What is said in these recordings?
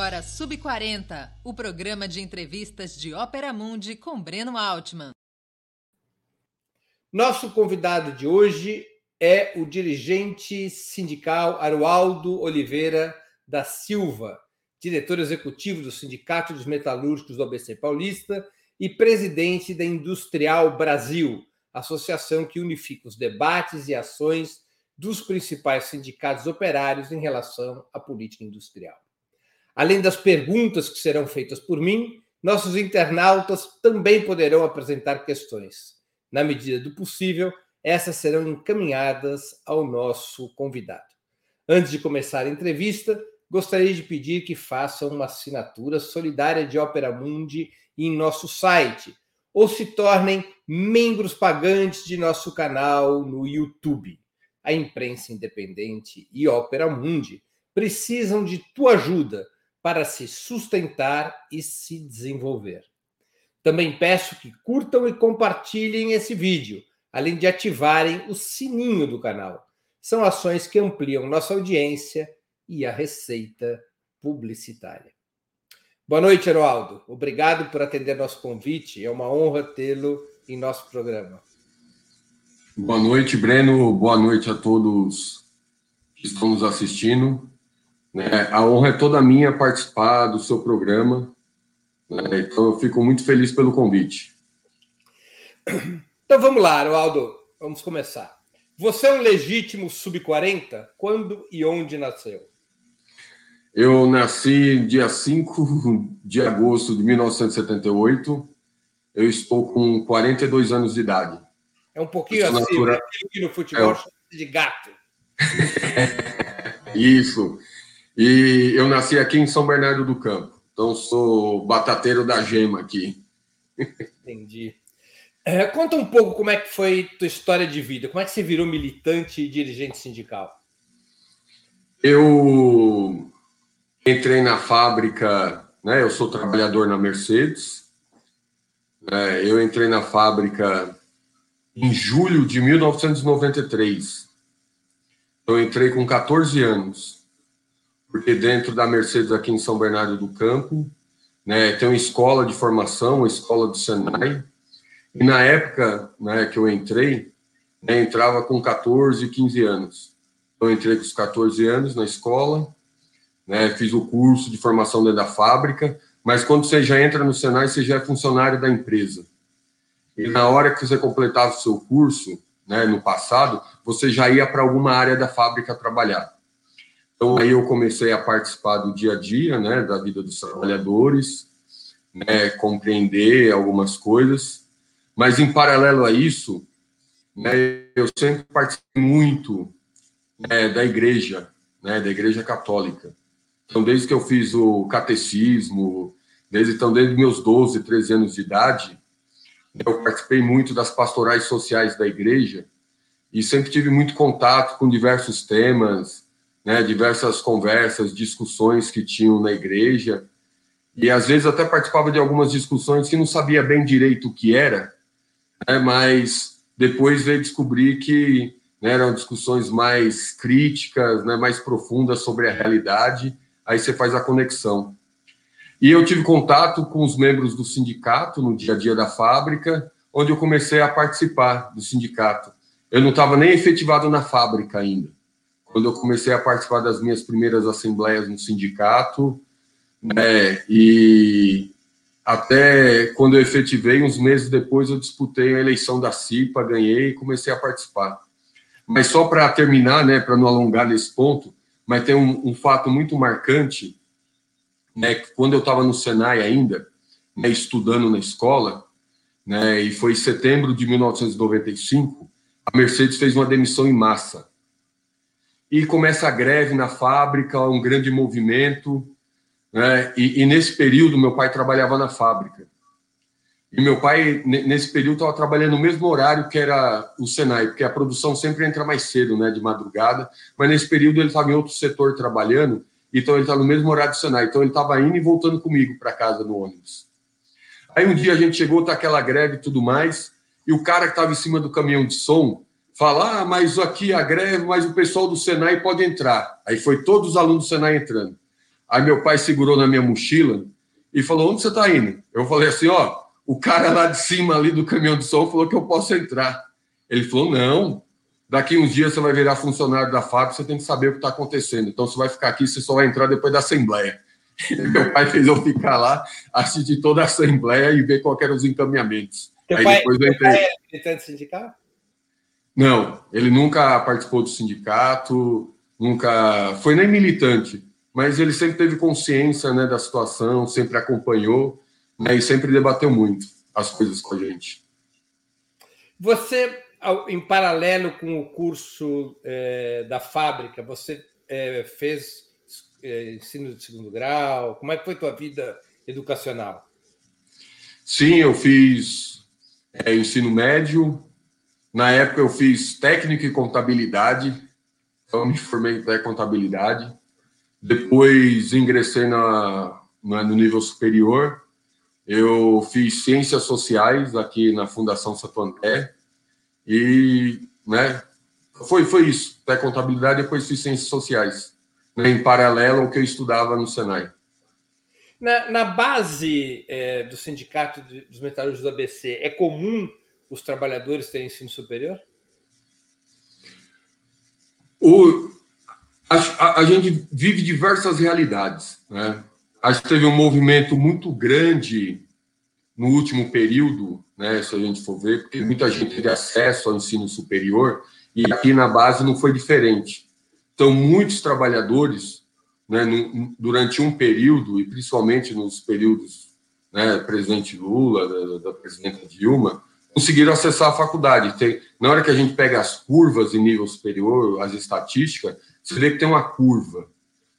agora Sub 40, o programa de entrevistas de Ópera Mundi com Breno Altman. Nosso convidado de hoje é o dirigente sindical Arualdo Oliveira da Silva, diretor executivo do Sindicato dos Metalúrgicos do ABC Paulista e presidente da Industrial Brasil, associação que unifica os debates e ações dos principais sindicatos operários em relação à política industrial. Além das perguntas que serão feitas por mim, nossos internautas também poderão apresentar questões. Na medida do possível, essas serão encaminhadas ao nosso convidado. Antes de começar a entrevista, gostaria de pedir que façam uma assinatura solidária de Opera Mundi em nosso site ou se tornem membros pagantes de nosso canal no YouTube. A imprensa independente e Opera Mundi precisam de tua ajuda para se sustentar e se desenvolver. Também peço que curtam e compartilhem esse vídeo, além de ativarem o sininho do canal. São ações que ampliam nossa audiência e a receita publicitária. Boa noite, Heroaldo. Obrigado por atender nosso convite. É uma honra tê-lo em nosso programa. Boa noite, Breno. Boa noite a todos que estão nos assistindo. Né? A honra é toda minha participar do seu programa. Né? Então, eu fico muito feliz pelo convite. Então, vamos lá, Aldo. Vamos começar. Você é um legítimo sub-40? Quando e onde nasceu? Eu nasci dia 5 de agosto de 1978. Eu estou com 42 anos de idade. É um pouquinho assim, natura... que no futebol é... de gato. Isso. E eu nasci aqui em São Bernardo do Campo. Então sou batateiro da gema aqui. Entendi. É, conta um pouco como é que foi tua história de vida. Como é que você virou militante e dirigente sindical? Eu entrei na fábrica, né? Eu sou trabalhador na Mercedes. Né, eu entrei na fábrica em julho de 1993. Então, eu entrei com 14 anos porque dentro da Mercedes aqui em São Bernardo do Campo, né, tem uma escola de formação, uma escola do Senai, e na época né, que eu entrei, né, entrava com 14, 15 anos. Então, entrei com os 14 anos na escola, né, fiz o curso de formação dentro da fábrica, mas quando você já entra no Senai, você já é funcionário da empresa. E na hora que você completava o seu curso, né, no passado, você já ia para alguma área da fábrica trabalhar. Então, aí eu comecei a participar do dia a dia, né, da vida dos trabalhadores, né, compreender algumas coisas, mas em paralelo a isso, né, eu sempre participei muito né, da igreja, né, da igreja católica. Então, desde que eu fiz o catecismo, desde então, desde meus 12, 13 anos de idade, eu participei muito das pastorais sociais da igreja e sempre tive muito contato com diversos temas, né, diversas conversas, discussões que tinham na igreja, e às vezes até participava de algumas discussões que não sabia bem direito o que era, né, mas depois veio descobrir que né, eram discussões mais críticas, né, mais profundas sobre a realidade, aí você faz a conexão. E eu tive contato com os membros do sindicato no dia a dia da fábrica, onde eu comecei a participar do sindicato. Eu não estava nem efetivado na fábrica ainda quando eu comecei a participar das minhas primeiras assembleias no sindicato, né, e até quando eu efetivei, uns meses depois, eu disputei a eleição da CIPA, ganhei e comecei a participar. Mas só para terminar, né, para não alongar nesse ponto, mas tem um, um fato muito marcante, né, que quando eu estava no Senai ainda, né, estudando na escola, né, e foi em setembro de 1995, a Mercedes fez uma demissão em massa e começa a greve na fábrica, um grande movimento. Né? E, e, nesse período, meu pai trabalhava na fábrica. E meu pai, nesse período, estava trabalhando no mesmo horário que era o Senai, porque a produção sempre entra mais cedo, né, de madrugada. Mas nesse período ele estava em outro setor trabalhando, então ele estava no mesmo horário do Senai. Então ele estava indo e voltando comigo para casa no ônibus. Aí um dia a gente chegou, tá aquela greve e tudo mais, e o cara que estava em cima do caminhão de som falar, ah, mas aqui a greve, mas o pessoal do Senai pode entrar. Aí foi todos os alunos do Senai entrando. Aí meu pai segurou na minha mochila e falou: Onde você está indo? Eu falei assim: Ó, o cara lá de cima ali do caminhão de som falou que eu posso entrar. Ele falou: Não, daqui uns dias você vai virar funcionário da fábrica, você tem que saber o que está acontecendo. Então você vai ficar aqui, você só vai entrar depois da assembleia. meu pai fez eu ficar lá, assistir toda a assembleia e ver quais eram os encaminhamentos. Teu Aí pai, depois eu entrei. Pai é militante sindical? Não, ele nunca participou do sindicato, nunca foi nem militante, mas ele sempre teve consciência né, da situação, sempre acompanhou né, e sempre debateu muito as coisas com a gente. Você, em paralelo com o curso é, da fábrica, você é, fez é, ensino de segundo grau? Como é que foi tua vida educacional? Sim, eu fiz é, ensino médio. Na época eu fiz técnico e contabilidade, então me formei em contabilidade. Depois ingressei na, na, no nível superior. Eu fiz ciências sociais aqui na Fundação Santo André e, né, foi, foi isso. Até contabilidade, depois fiz ciências sociais, né, em paralelo ao que eu estudava no Senai. Na, na base é, do Sindicato dos Metalúrgicos do ABC, é comum os trabalhadores terem ensino superior? O, a, a, gente vive diversas realidades. Né? Acho que teve um movimento muito grande no último período, né, se a gente for ver, porque muita gente teve acesso ao ensino superior e aqui na base não foi diferente. Então, muitos trabalhadores, né, no, durante um período, e principalmente nos períodos né, presidente Lula, da, da presidenta Dilma, conseguiram acessar a faculdade. Tem, na hora que a gente pega as curvas em nível superior, as estatísticas, você vê que tem uma curva,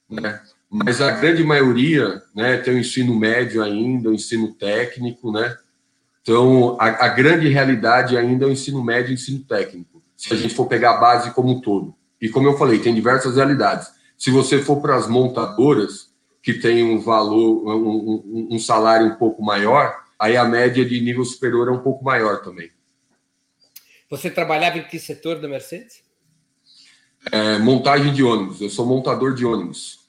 né? Mas a grande maioria, né, tem o ensino médio ainda, o ensino técnico, né? Então, a, a grande realidade ainda é o ensino médio e o ensino técnico, se a gente for pegar a base como um todo. E como eu falei, tem diversas realidades. Se você for para as montadoras, que tem um valor, um, um, um salário um pouco maior, aí a média de nível superior é um pouco maior também. Você trabalhava em que setor da Mercedes? É, montagem de ônibus. Eu sou montador de ônibus.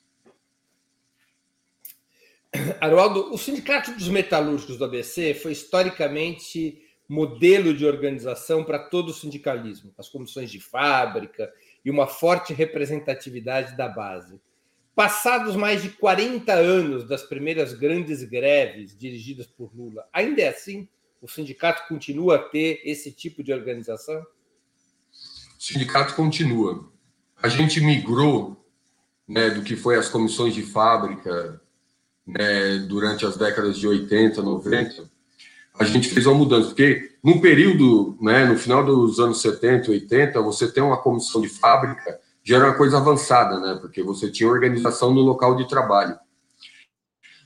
Aroldo, o Sindicato dos Metalúrgicos do ABC foi historicamente modelo de organização para todo o sindicalismo, as comissões de fábrica e uma forte representatividade da base. Passados mais de 40 anos das primeiras grandes greves dirigidas por Lula, ainda é assim? O sindicato continua a ter esse tipo de organização? O sindicato continua. A gente migrou né, do que foi as comissões de fábrica né, durante as décadas de 80, 90. A gente fez uma mudança, porque no período, né, no final dos anos 70, 80, você tem uma comissão de fábrica já era uma coisa avançada, né? Porque você tinha organização no local de trabalho.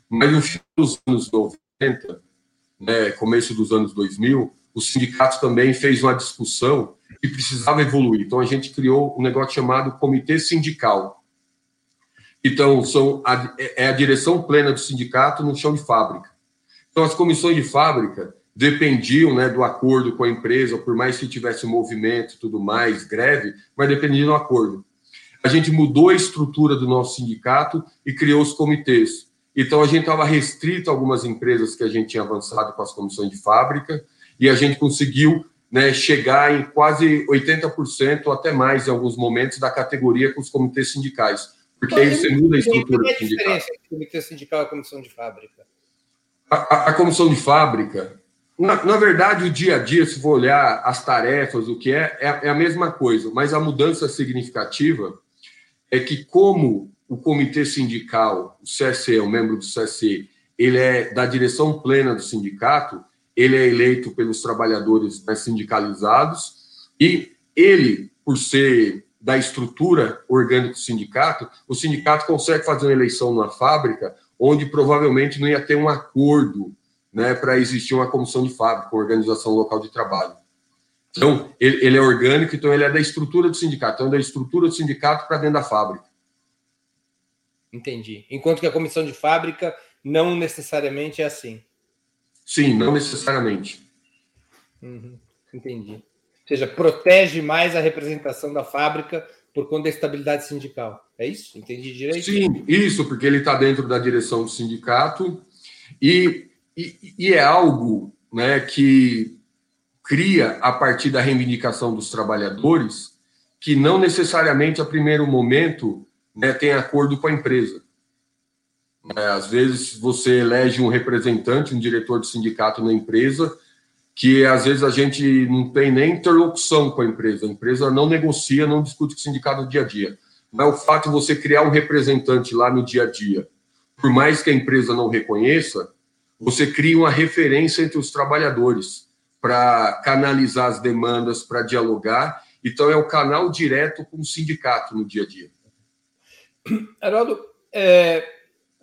Mas no fim dos anos 90, né, começo dos anos 2000, o sindicato também fez uma discussão que precisava evoluir. Então a gente criou um negócio chamado Comitê Sindical. Então são a, é a direção plena do sindicato no chão de fábrica. Então as comissões de fábrica dependiam né, do acordo com a empresa, por mais que tivesse movimento, tudo mais, greve, mas dependia do acordo a gente mudou a estrutura do nosso sindicato e criou os comitês. Então, a gente estava restrito a algumas empresas que a gente tinha avançado com as comissões de fábrica e a gente conseguiu né, chegar em quase 80% ou até mais em alguns momentos da categoria com os comitês sindicais. Porque aí você muda a estrutura do sindicato. Qual é a diferença entre comitê sindical e a comissão de fábrica? A, a, a comissão de fábrica, na, na, verdade, o dia a dia, se for olhar as tarefas, o que é, é, é a mesma coisa, mas a mudança significativa é que como o comitê sindical, o CSE, o membro do CSE, ele é da direção plena do sindicato, ele é eleito pelos trabalhadores né, sindicalizados e ele, por ser da estrutura orgânica do sindicato, o sindicato consegue fazer uma eleição na fábrica onde provavelmente não ia ter um acordo né, para existir uma comissão de fábrica, organização local de trabalho. Então, ele, ele, é orgânico, então ele é da estrutura do sindicato, então da estrutura do sindicato para dentro da fábrica. Entendi. Enquanto que a comissão de fábrica não necessariamente é assim. Sim, não necessariamente. Uhum, entendi. seja, protege mais a representação da fábrica por conta da estabilidade sindical. É isso? Entendi direito? Sim, isso, porque ele está dentro da direção do sindicato e, e, e, é algo né, que cria, a partir da reivindicação dos trabalhadores, que não necessariamente, a primeiro momento, né, tem acordo com a empresa. É, às vezes, você elege um representante, um diretor de sindicato na empresa, que às vezes a gente não tem nem interlocução com a empresa. A empresa não negocia, não discute com o sindicato no dia a dia. Mas o fato de você criar um representante lá no dia a dia, por mais que a empresa não reconheça, você cria uma referência entre os trabalhadores para canalizar as demandas, para dialogar. Então, é o canal direto com o sindicato no dia a dia. Haroldo, é,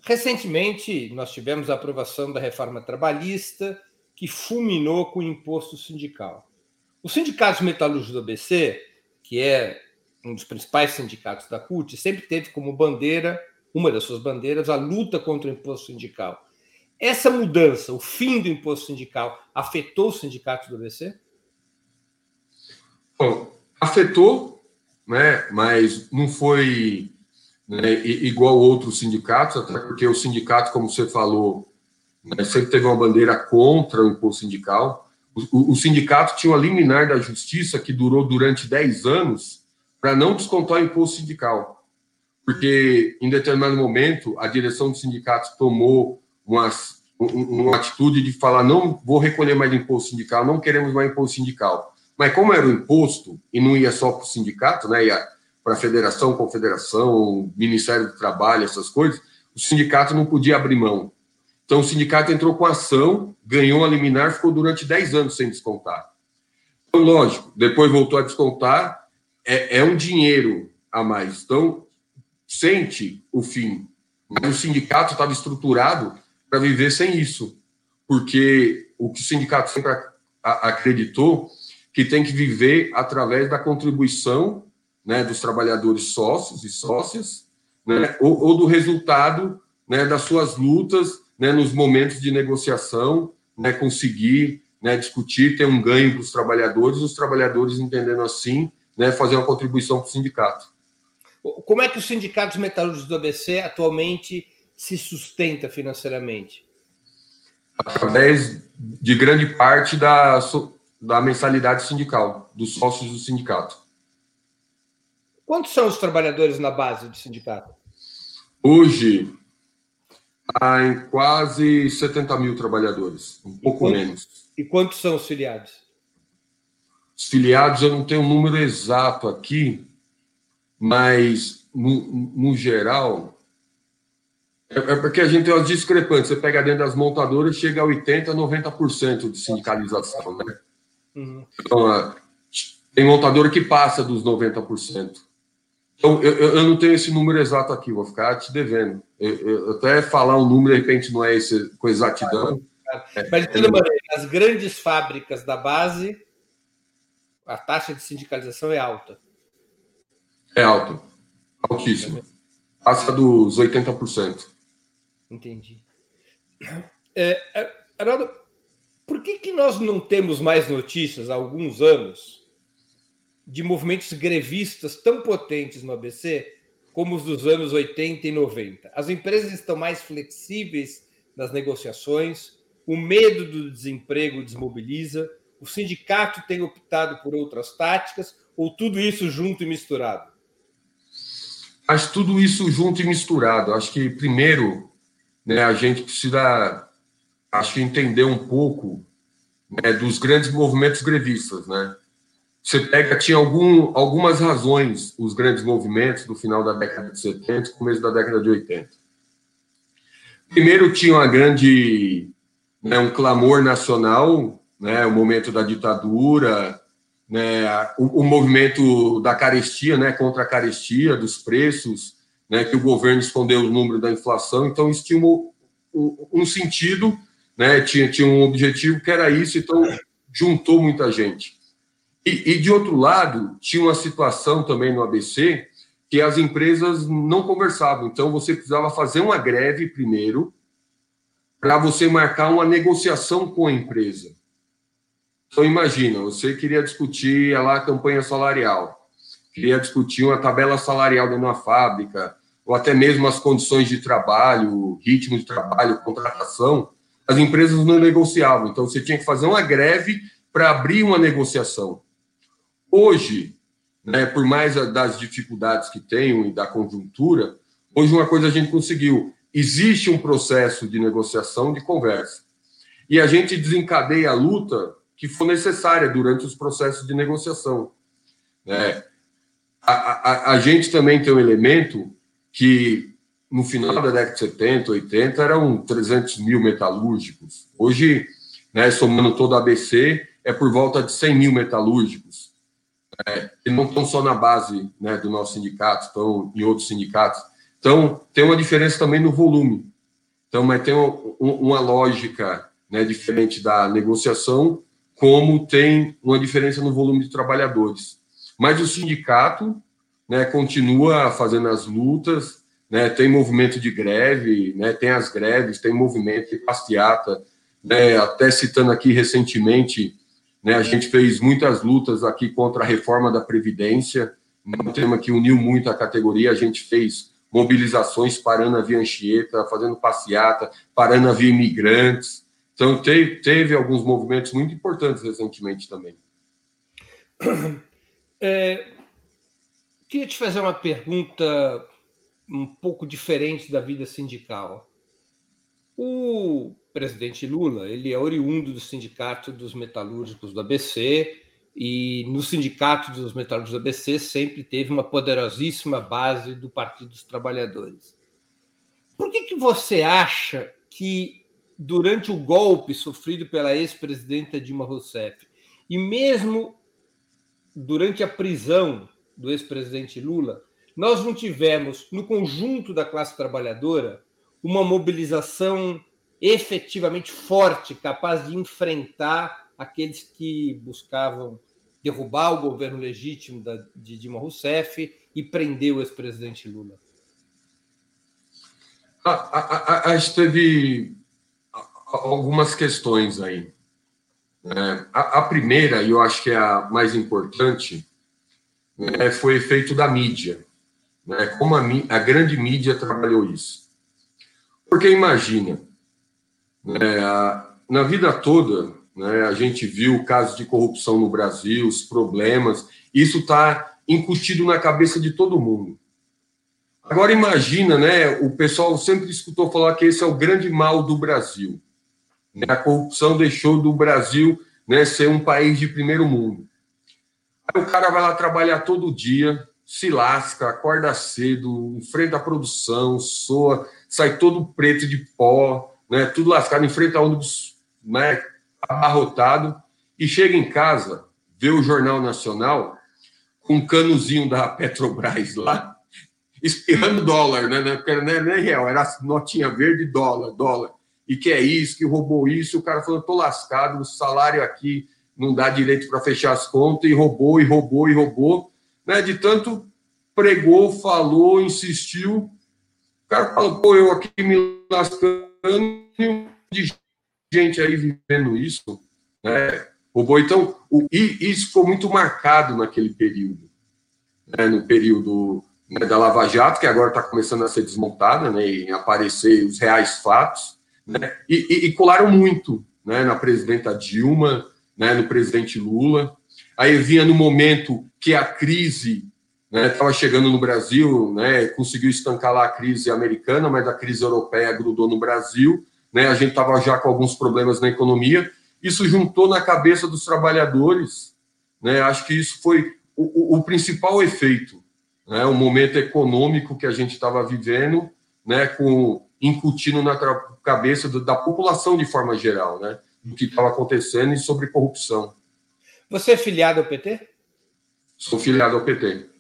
recentemente nós tivemos a aprovação da reforma trabalhista que fulminou com o imposto sindical. O Sindicato Metalúrgico do ABC, que é um dos principais sindicatos da CUT, sempre teve como bandeira, uma das suas bandeiras, a luta contra o imposto sindical. Essa mudança, o fim do imposto sindical, afetou o sindicato do ABC? Bom, afetou, né, mas não foi né, igual outros sindicatos, até porque o sindicato, como você falou, né, sempre teve uma bandeira contra o imposto sindical. O, o, sindicato tinha uma liminar da justiça que durou durante 10 anos para não descontar o imposto sindical. Porque, em determinado momento, a direção do sindicato tomou uma, atitude de falar: não vou recolher mais imposto sindical, não queremos mais imposto sindical. Mas, como era o imposto, e não ia só para o sindicato, né, ia para a federação, confederação, Ministério do Trabalho, essas coisas, o sindicato não podia abrir mão. Então, o sindicato entrou com ação, ganhou a liminar, ficou durante 10 anos sem descontar. Então, lógico, depois voltou a descontar, é, é um dinheiro a mais. Então, sente o fim. Mas o sindicato estava estruturado para viver sem isso, porque o que o sindicato sempre acreditou que tem que viver através da contribuição né, dos trabalhadores sócios e sócias, né, ou, ou do resultado né, das suas lutas né, nos momentos de negociação, né, conseguir né, discutir, ter um ganho para os trabalhadores, os trabalhadores entendendo assim, né, fazer uma contribuição para o sindicato. Como é que os sindicatos metalúrgicos do ABC atualmente se sustenta financeiramente? Através de grande parte da, da mensalidade sindical, dos sócios do sindicato. Quantos são os trabalhadores na base do sindicato? Hoje, Está em quase 70 mil trabalhadores, um pouco menos. E quantos são os filiados? Os filiados, eu não tenho um número exato aqui, mas no, no geral, é, é, porque a gente tem umas discrepâncias. Você pega dentro das montadoras, chega a 80%, 90% de sindicalização, né? Uhum. Então, tem montadora que passa dos 90%. Então, eu, eu, não tenho esse número exato aqui, vou ficar te devendo. Eu, eu, até falar um número, de repente, não é esse com exatidão. Mas, de toda maneira, nas grandes fábricas da base, a taxa de sindicalização é alta. É alta. Altíssima. Passa dos 80%. Entendi. É, é, Arnaldo, por que, que nós não temos mais notícias há alguns anos de movimentos grevistas tão potentes no ABC como os dos anos 80 e 90. As empresas estão mais flexíveis nas negociações, o medo do desemprego desmobiliza, o sindicato tem optado por outras táticas, ou tudo isso junto e misturado? Acho tudo isso junto e misturado. Acho que, primeiro, né, a gente precisa acho, entender um pouco né, dos grandes movimentos grevistas. Né? você pega, tinha algum, algumas razões os grandes movimentos do final da década de 70 começo da década de 80. Primeiro, tinha uma grande, né, um clamor nacional, né, o momento da ditadura, né, o, o, movimento da carestia, né, contra a carestia, dos preços, né, que o governo escondeu o número da inflação, então isso tinha um, um, sentido, né, tinha, tinha um objetivo que era isso, então juntou muita gente. E, e, de outro lado, tinha uma situação também no ABC que as empresas não conversavam. Então, você precisava fazer uma greve primeiro para você marcar uma negociação com a empresa. Então, imagina, você queria discutir lá a campanha salarial, queria discutir uma tabela salarial de uma fábrica, ou até mesmo as condições de trabalho, ritmo de trabalho, contratação, as empresas não negociavam. Então, você tinha que fazer uma greve para abrir uma negociação. Hoje, né, por mais das dificuldades que tenham e da conjuntura, hoje uma coisa a gente conseguiu. Existe um processo de negociação, de conversa. E a gente desencadeia a luta que for necessária durante os processos de negociação. Né? A, a, a gente também tem um elemento que, no final da década de 70, 80, eram 300 mil metalúrgicos. Hoje, né, somando todo a ABC, é por volta de 100 mil metalúrgicos. É, que não estão só na base né, do nosso sindicato, estão em outros sindicatos. Então, tem uma diferença também no volume. Então, mas tem um, uma lógica né, diferente da negociação, como tem uma diferença no volume de trabalhadores. Mas o sindicato né, continua fazendo as lutas, né, tem movimento de greve, né, tem as greves, tem movimento de passeata, né, até citando aqui recentemente né? A gente fez muitas lutas aqui contra a reforma da Previdência, um tema que uniu muito a categoria. A gente fez mobilizações parando a via Anchieta, fazendo passeata, parando a via imigrantes. Então, teve, teve alguns movimentos muito importantes recentemente também. É, queria te fazer uma pergunta um pouco diferente da vida sindical. O presidente Lula, ele é oriundo do Sindicato dos Metalúrgicos do ABC e no Sindicato dos Metalúrgicos do ABC sempre teve uma poderosíssima base do Partido dos Trabalhadores. Por que, que você acha que durante o golpe sofrido pela ex-presidenta Dilma Rousseff e mesmo durante a prisão do ex-presidente Lula, nós não tivemos no conjunto da classe trabalhadora uma mobilização efetivamente forte, capaz de enfrentar aqueles que buscavam derrubar o governo legítimo da, de Dilma Rousseff e prender o ex-presidente Lula? A, a, a, gente teve algumas questões aí. É, a, a, primeira, e eu acho que é a mais importante, né, foi efeito da mídia. Né, como a, a grande mídia trabalhou isso. Porque imagina, né, na vida toda, né, a gente viu casos de corrupção no Brasil, os problemas, isso está incutido na cabeça de todo mundo. Agora imagina, né, o pessoal sempre escutou falar que esse é o grande mal do Brasil. Né, a corrupção deixou do Brasil né, ser um país de primeiro mundo. Aí o cara vai lá trabalhar todo dia, se lasca, acorda cedo, enfrenta a produção, soa, sai todo preto de pó, né, tudo lascado, enfrenta ônibus né, abarrotado e chega em casa, vê o Jornal Nacional com um canozinho da Petrobras lá, espirrando dólar, né, né? Porque não é nem real, era notinha verde, dólar, dólar. E que é isso, que roubou isso, o cara falou, tô lascado, o salário aqui não dá direito para fechar as contas, e roubou, e roubou, e roubou. Né? De tanto pregou, falou, insistiu, o cara fala, pô, eu aqui me lascando, de gente aí vivendo isso, né? Robô, então, o, e isso ficou muito marcado naquele período, né? no período né, da Lava Jato, que agora está começando a ser desmontada, né, e aparecer os reais fatos, né, e, e, e colaram muito né, na presidenta Dilma, né, no presidente Lula. Aí vinha no momento que a crise estava né, chegando no Brasil, né, conseguiu estancar lá a crise americana, mas a crise europeia grudou no Brasil, né, a gente estava já com alguns problemas na economia, isso juntou na cabeça dos trabalhadores, né, acho que isso foi o, o, o principal efeito, né, o momento econômico que a gente estava vivendo, né, com incutindo na cabeça do, da população de forma geral, né, do que estava acontecendo e sobre corrupção. Você é filiado ao PT? Sou filiado ao PT.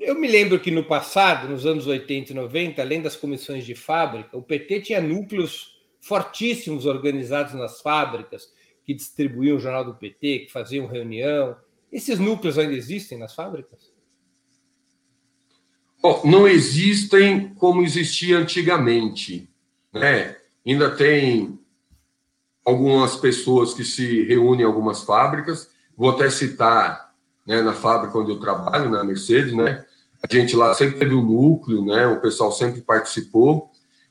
Eu me lembro que no passado, nos anos 80 e 90, além das comissões de fábrica, o PT tinha núcleos fortíssimos organizados nas fábricas, que distribuíam o jornal do PT, que faziam reunião. Esses núcleos ainda existem nas fábricas? Bom, não existem como existia antigamente. Né? Ainda tem algumas pessoas que se reúnem em algumas fábricas. Vou até citar, né, na fábrica onde eu trabalho, na Mercedes, né? A gente lá sempre teve o um núcleo, né? O pessoal sempre participou.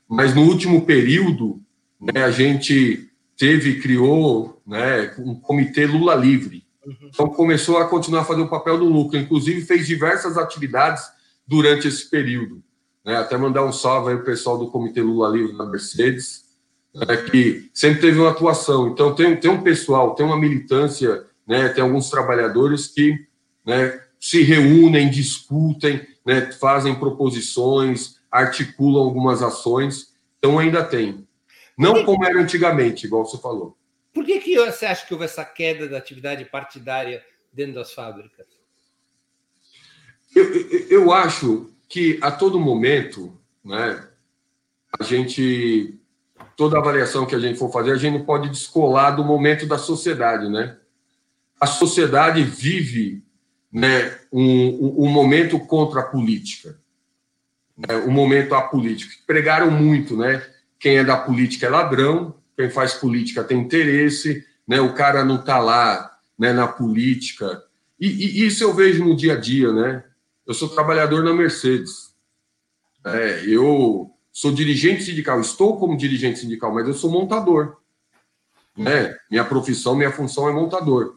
Mas no último período, né, a gente teve, criou, né, um comitê Lula Livre. Uhum. Então começou a continuar a fazer o papel do núcleo. Inclusive fez diversas atividades durante esse período. Né? Até mandar um salve aí o pessoal do Comitê Lula Livre da Mercedes, né? que sempre teve uma atuação. Então, tem, tem um pessoal, tem uma militância, né? tem alguns trabalhadores que né, se reúnem, discutem, né, fazem proposições, articulam algumas ações. Então, ainda tem. Não como era antigamente, igual você falou. Por que, que você acha que houve essa queda da atividade partidária dentro das fábricas? Eu, eu, eu acho que a todo momento, né, a gente, toda avaliação que a gente for fazer, a gente não pode descolar do momento da sociedade, né? A sociedade vive, né, um, um momento contra a política, né, um momento apolítico. Pregaram muito, né? Quem é da política é ladrão, quem faz política tem interesse, né? O cara não está lá, né, na política. E, e isso eu vejo no dia a dia, né? Eu sou trabalhador na Mercedes. É, eu sou dirigente sindical, estou como dirigente sindical, mas eu sou montador. Né? Minha profissão, minha função é montador.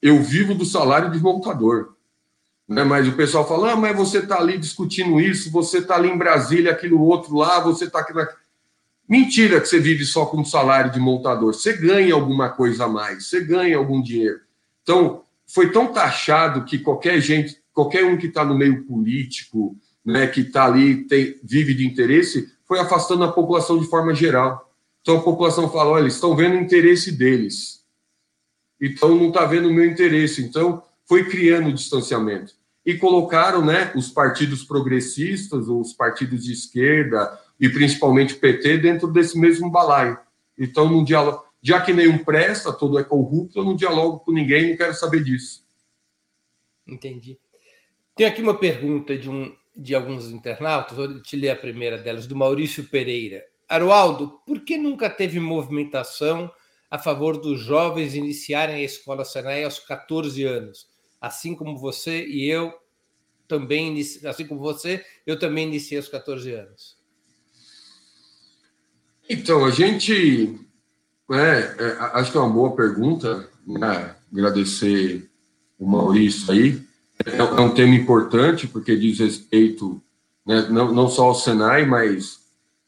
Eu vivo do salário de montador. Né? Mas o pessoal fala: ah, mas você está ali discutindo isso, você está ali em Brasília, aquilo outro lá, você está aqui na. Mentira que você vive só com salário de montador. Você ganha alguma coisa a mais, você ganha algum dinheiro. Então, foi tão taxado que qualquer gente, qualquer um que está no meio político, né, que está ali, tem, vive de interesse, foi afastando a população de forma geral. Então a população fala: olha, eles estão vendo o interesse deles, então não está vendo o meu interesse. Então foi criando o distanciamento. E colocaram né, os partidos progressistas, os partidos de esquerda, e principalmente o PT, dentro desse mesmo balaio. Então, não diálogo, já que nenhum presta, todo é corrupto, eu não dialogo com ninguém, não quero saber disso. Entendi. Tem aqui uma pergunta de, um, de alguns internautas, vou te ler a primeira delas, do Maurício Pereira. Arualdo, por que nunca teve movimentação a favor dos jovens iniciarem a escola Senai aos 14 anos? Assim como você e eu também, assim como você, eu também iniciei aos 14 anos. Então, a gente. É, é, acho que é uma boa pergunta, né? agradecer o Maurício aí. É, é, um tema importante, porque diz respeito né, não, não só ao Senai, mas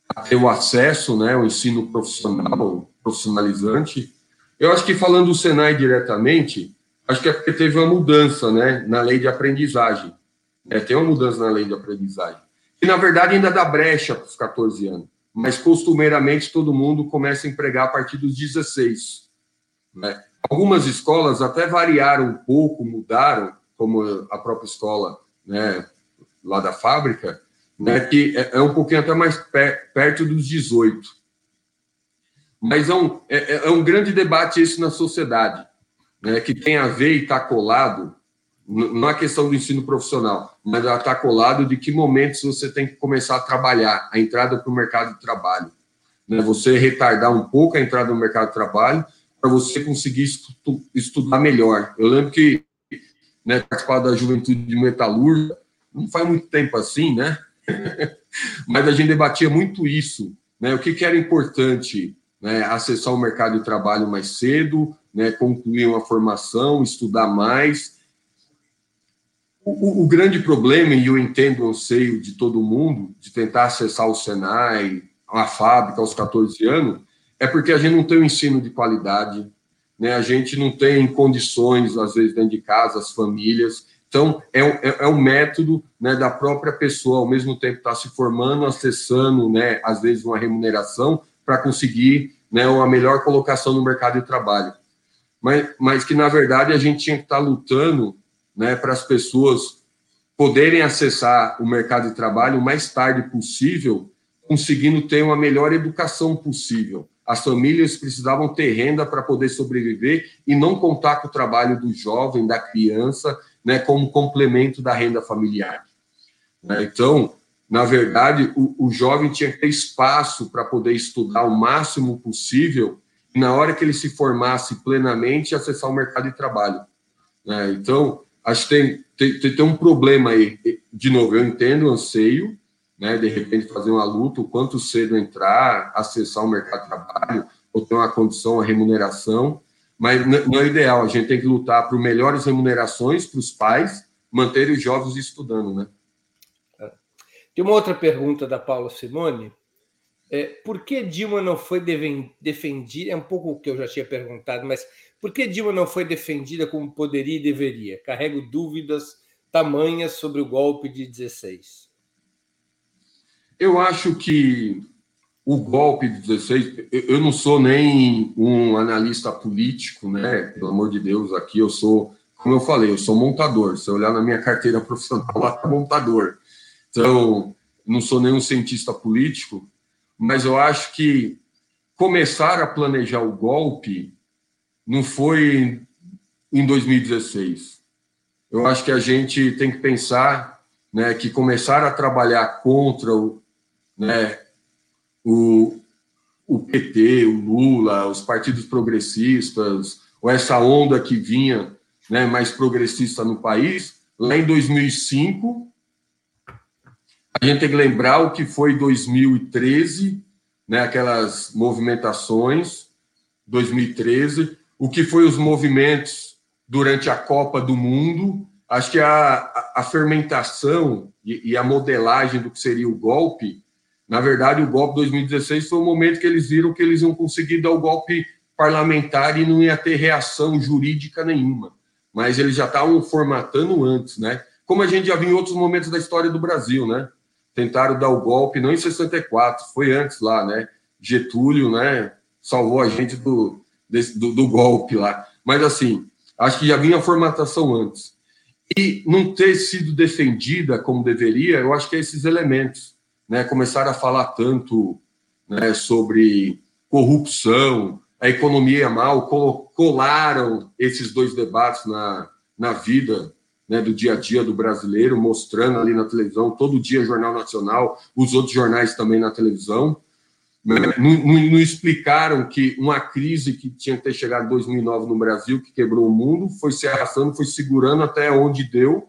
a ter o acesso, né, o ensino profissional, profissionalizante. Eu acho que falando do Senai diretamente, acho que é porque teve uma mudança né, na lei de aprendizagem. É, tem uma mudança na lei de aprendizagem. E, na verdade, ainda dá brecha para os 14 anos. Mas, costumeiramente, todo mundo começa a empregar a partir dos 16. Né? Algumas escolas até variaram um pouco, mudaram, como a própria escola, né, lá da fábrica, né, que é, é um pouquinho até mais per, perto dos 18. Mas é um, é, é, é um grande debate esse na sociedade, né, que tem a ver e está colado, não é questão do ensino profissional, mas está colado de que momentos você tem que começar a trabalhar, a entrada para o mercado de trabalho. Né, você retardar um pouco a entrada no mercado de trabalho para você conseguir estu estudar melhor. Eu lembro que né, participar da juventude de metalúrgica, não faz muito tempo assim, né? Mas a gente debatia muito isso, né? O que, que era importante, né? Acessar o mercado de trabalho mais cedo, né? Concluir uma formação, estudar mais. O, o, o grande problema, e eu entendo o anseio de todo mundo, de tentar acessar o Senai, a fábrica aos 14 anos, é porque a gente não tem um ensino de qualidade, né? A gente não tem condições, às vezes, dentro de casa, as famílias. Então, é, é, é um método né, da própria pessoa, ao mesmo tempo, estar tá se formando, acessando, né, às vezes, uma remuneração para conseguir né, uma melhor colocação no mercado de trabalho. Mas, mas que, na verdade, a gente tinha que estar tá lutando né, para as pessoas poderem acessar o mercado de trabalho o mais tarde possível, conseguindo ter uma melhor educação possível as famílias precisavam ter renda para poder sobreviver e não contar com o trabalho do jovem, da criança, né, como complemento da renda familiar. Né? Então, na verdade, o, o jovem tinha que ter espaço para poder estudar o máximo possível e na hora que ele se formasse plenamente, acessar o mercado de trabalho. Né? Então, acho que tem, tem, tem um problema aí. De novo, eu entendo o anseio, né, de repente fazer uma luta, o quanto cedo entrar, acessar o mercado de trabalho, ou ter uma condição, uma remuneração, mas não é ideal. A gente tem que lutar por melhores remunerações para os pais manterem os jovens estudando, né? Tem uma outra pergunta da Paula Simone. É, por que Dilma não foi defendida? É um pouco o que eu já tinha perguntado, mas por que Dilma não foi defendida como poderia e deveria? Carrego dúvidas tamanhas sobre o golpe de 16. Eu acho que o golpe de 16, eu não sou nem um analista político, né? Pelo amor de Deus, aqui eu sou, como eu falei, eu sou montador. Se eu olhar na minha carteira profissional, lá tá montador. Então, não sou nenhum cientista político, mas eu acho que começar a planejar o golpe não foi em 2016. Eu acho que a gente tem que pensar né, que começar a trabalhar contra o, né, o, o PT, o Lula, os partidos progressistas, ou essa onda que vinha né, mais progressista no país, lá em 2005, a gente tem que lembrar o que foi 2013, né, aquelas movimentações, 2013, o que foi os movimentos durante a Copa do Mundo. Acho que a, a, fermentação e, e, a modelagem do que seria o golpe, na verdade, o golpe 2016 foi o momento que eles viram que eles iam conseguir dar o golpe parlamentar e não ia ter reação jurídica nenhuma. Mas eles já estavam formatando antes, né? Como a gente já viu em outros momentos da história do Brasil, né? tentaram dar o golpe, não em 64, foi antes lá, né? Getúlio, né? Salvou a gente do, desse, do, do, golpe lá. Mas, assim, acho que já vinha a formatação antes. E não ter sido defendida como deveria, eu acho que é esses elementos, né? Começaram a falar tanto né, sobre corrupção, a economia é mal, colaram esses dois debates na, na vida né, do dia a dia do brasileiro, mostrando ali na televisão, todo dia Jornal Nacional, os outros jornais também na televisão. Né, não, não, não, explicaram que uma crise que tinha que ter chegado em 2009 no Brasil, que quebrou o mundo, foi se arrastando, foi segurando até onde deu,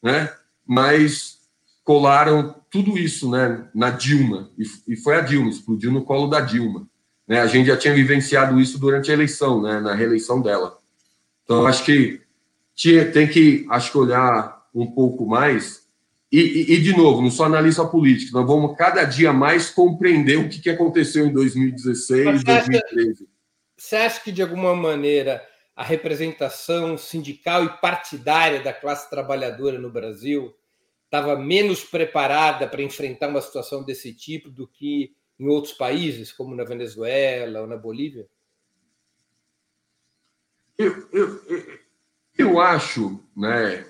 né? mas colaram tudo isso né, na Dilma, e, e foi a Dilma, explodiu no colo da Dilma. Né? A gente já tinha vivenciado isso durante a eleição, né, na reeleição dela. Então, acho que tinha, tem que, acho que, olhar um pouco mais. E, e, e, de novo, não sou analista político, nós vamos cada dia mais compreender o que, que aconteceu em 2016, 2013. Você acha que, de alguma maneira, a representação sindical e partidária da classe trabalhadora no Brasil estava menos preparada para enfrentar uma situação desse tipo do que em outros países, como na Venezuela ou na Bolívia? Eu, eu, eu, acho né,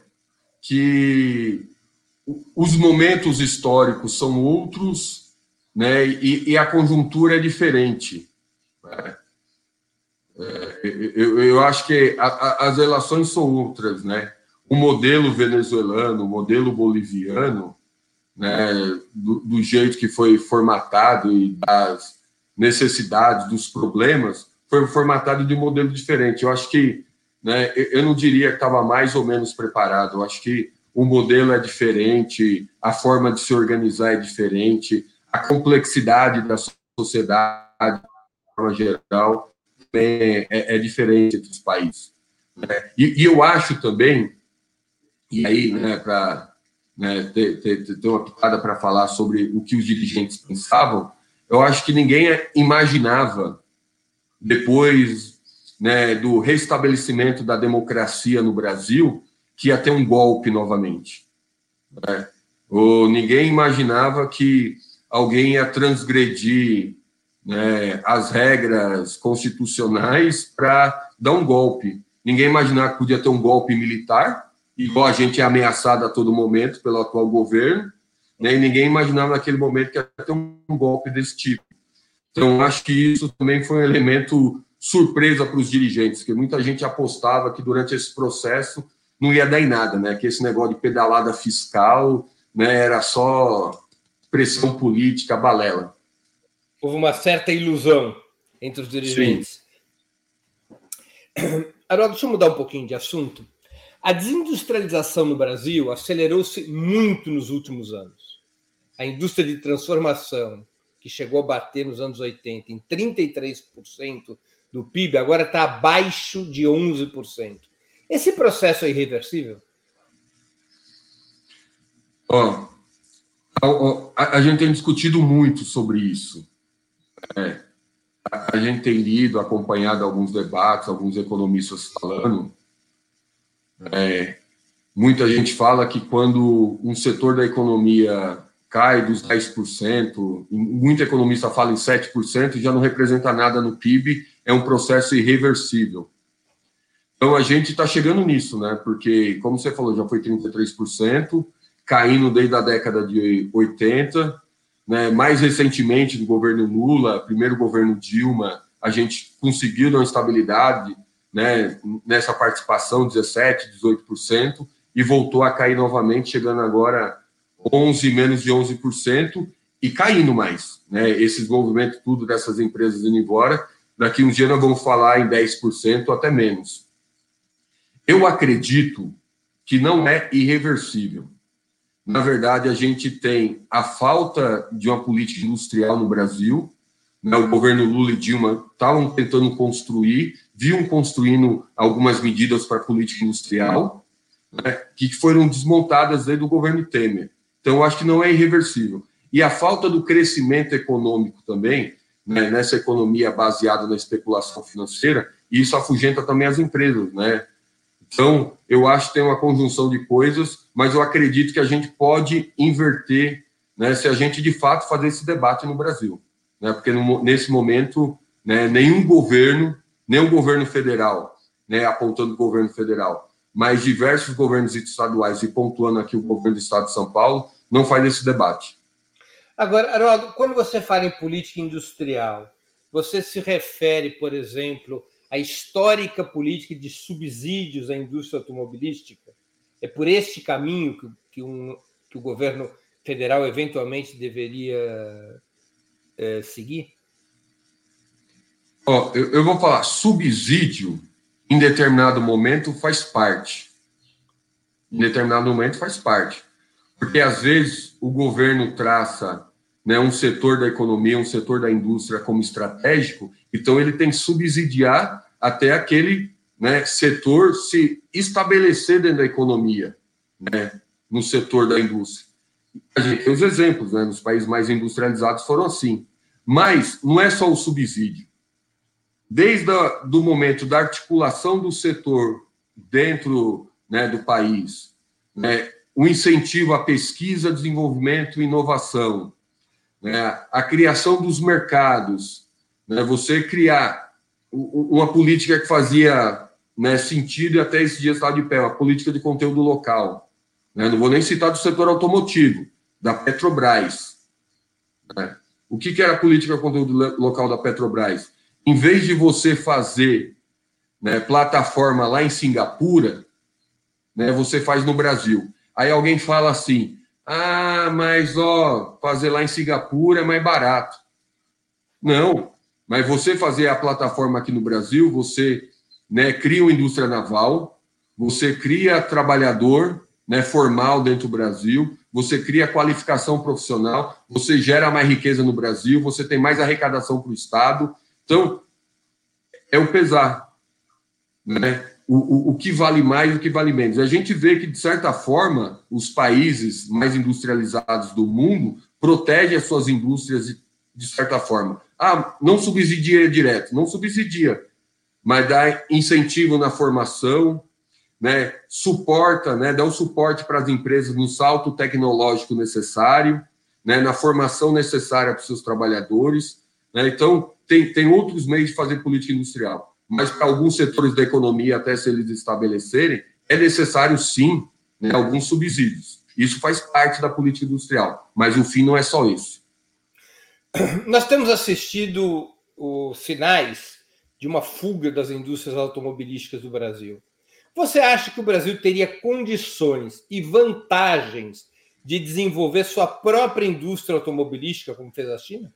que os momentos históricos são outros né, e, e a conjuntura é diferente. Né? É, eu, eu, acho que a, a, as relações são outras. Né? O modelo venezuelano, o modelo boliviano, né, do, do jeito que foi formatado e das necessidades, dos problemas, foi formatado de um modelo diferente. Eu acho que né, eu não diria que estava mais ou menos preparado. Eu acho que o modelo é diferente, a forma de se organizar é diferente, a complexidade da sociedade, de forma geral, é, é, diferente entre os países. Né? E, e, eu acho também, e aí, né, para né, ter, ter, ter uma pitada para falar sobre o que os dirigentes pensavam, eu acho que ninguém imaginava, depois né, do restabelecimento da democracia no Brasil, que ia ter um golpe novamente. Né? Ou ninguém imaginava que alguém ia transgredir né, as regras constitucionais para dar um golpe. Ninguém imaginava que podia ter um golpe militar, igual a gente é ameaçado a todo momento pelo atual governo, né, e ninguém imaginava naquele momento que ia ter um golpe desse tipo. Então, acho que isso também foi um elemento surpresa para os dirigentes, que muita gente apostava que durante esse processo não ia dar em nada, né? Que esse negócio de pedalada fiscal né, era só pressão política, balela. Houve uma certa ilusão entre os dirigentes. Sim. Agora, deixa eu mudar um pouquinho de assunto. A desindustrialização no Brasil acelerou-se muito nos últimos anos. A indústria de transformação, que chegou a bater nos anos 80 em 33% do PIB, agora está abaixo de 11%. Esse processo é irreversível? Ó, a, a, gente tem discutido muito sobre isso. É, a, a gente tem lido, acompanhado alguns debates, alguns economistas falando. É, muita gente fala que quando um setor da economia cai dos 10%, muita economista fala em 7%, já não representa nada no PIB, é um processo irreversível. Então a gente está chegando nisso, né? Porque, como você falou, já foi 33%, caindo desde a década de 80, né? Mais recentemente, no governo Lula, primeiro governo Dilma, a gente conseguiu dar uma estabilidade, né? Nessa participação, 17, 18%, e voltou a cair novamente, chegando agora 11, menos de 11%, e caindo mais, né? Esses movimentos tudo dessas empresas indo embora, daqui uns dias nós vamos falar em 10% ou até menos. Eu acredito que não é irreversível. Na verdade, a gente tem a falta de uma política industrial no Brasil. Né? O governo Lula e Dilma estavam tentando construir, viam construindo algumas medidas para política industrial, né? que foram desmontadas desde o governo Temer. Então, eu acho que não é irreversível. E a falta do crescimento econômico também, né? nessa economia baseada na especulação financeira, isso afugenta também as empresas, né? Então, eu acho que tem uma conjunção de coisas, mas eu acredito que a gente pode inverter, né, se a gente de fato fazer esse debate no Brasil, né, porque no, nesse momento, né, nenhum governo, nem o governo federal, né, apontando o governo federal, mas diversos governos estaduais e pontuando aqui o governo do Estado de São Paulo, não faz esse debate. Agora, Haroldo, quando você fala em política industrial, você se refere, por exemplo, a histórica política de subsídios à indústria automobilística? É por este caminho que, que, um, que o governo federal eventualmente deveria é, seguir? Oh, eu, eu vou falar, subsídio em determinado momento faz parte. Em determinado momento faz parte. Porque às vezes o governo traça né, um setor da economia, um setor da indústria como estratégico, então ele tem que subsidiar até aquele né, setor se estabelecer dentro da economia, né, no setor da indústria. A gente tem os exemplos, né, nos países mais industrializados foram assim. Mas não é só o subsídio. Desde o momento da articulação do setor dentro né, do país, né, o incentivo à pesquisa, desenvolvimento e inovação, né, a criação dos mercados, né, você criar uma política que fazia né, sentido e até esse dia está de pé, uma política de conteúdo local. Né, não vou nem citar do setor automotivo, da Petrobras. O que, que era a política de conteúdo local da Petrobras? Em vez de você fazer né, plataforma lá em Singapura, né, você faz no Brasil. Aí alguém fala assim: ah, mas ó, fazer lá em Singapura é mais barato. Não, mas você fazer a plataforma aqui no Brasil, você né, cria uma indústria naval, você cria trabalhador né, formal dentro do Brasil, você cria qualificação profissional, você gera mais riqueza no Brasil, você tem mais arrecadação para o Estado. Então, é o pesar. Né? o, o, o, que vale mais e o que vale menos. A gente vê que, de certa forma, os países mais industrializados do mundo protegem as suas indústrias de, de certa forma. Ah, não subsidia direto, não subsidia, mas dá incentivo na formação, né, suporta, né, dá o um suporte para as empresas no salto tecnológico necessário, né, na formação necessária para os seus trabalhadores. Né, então, tem, tem outros meios de fazer política industrial mas para alguns setores da economia, até se eles estabelecerem, é necessário sim né, alguns subsídios. Isso faz parte da política industrial, mas o fim não é só isso. Nós temos assistido os sinais de uma fuga das indústrias automobilísticas do Brasil. Você acha que o Brasil teria condições e vantagens de desenvolver sua própria indústria automobilística, como fez a China?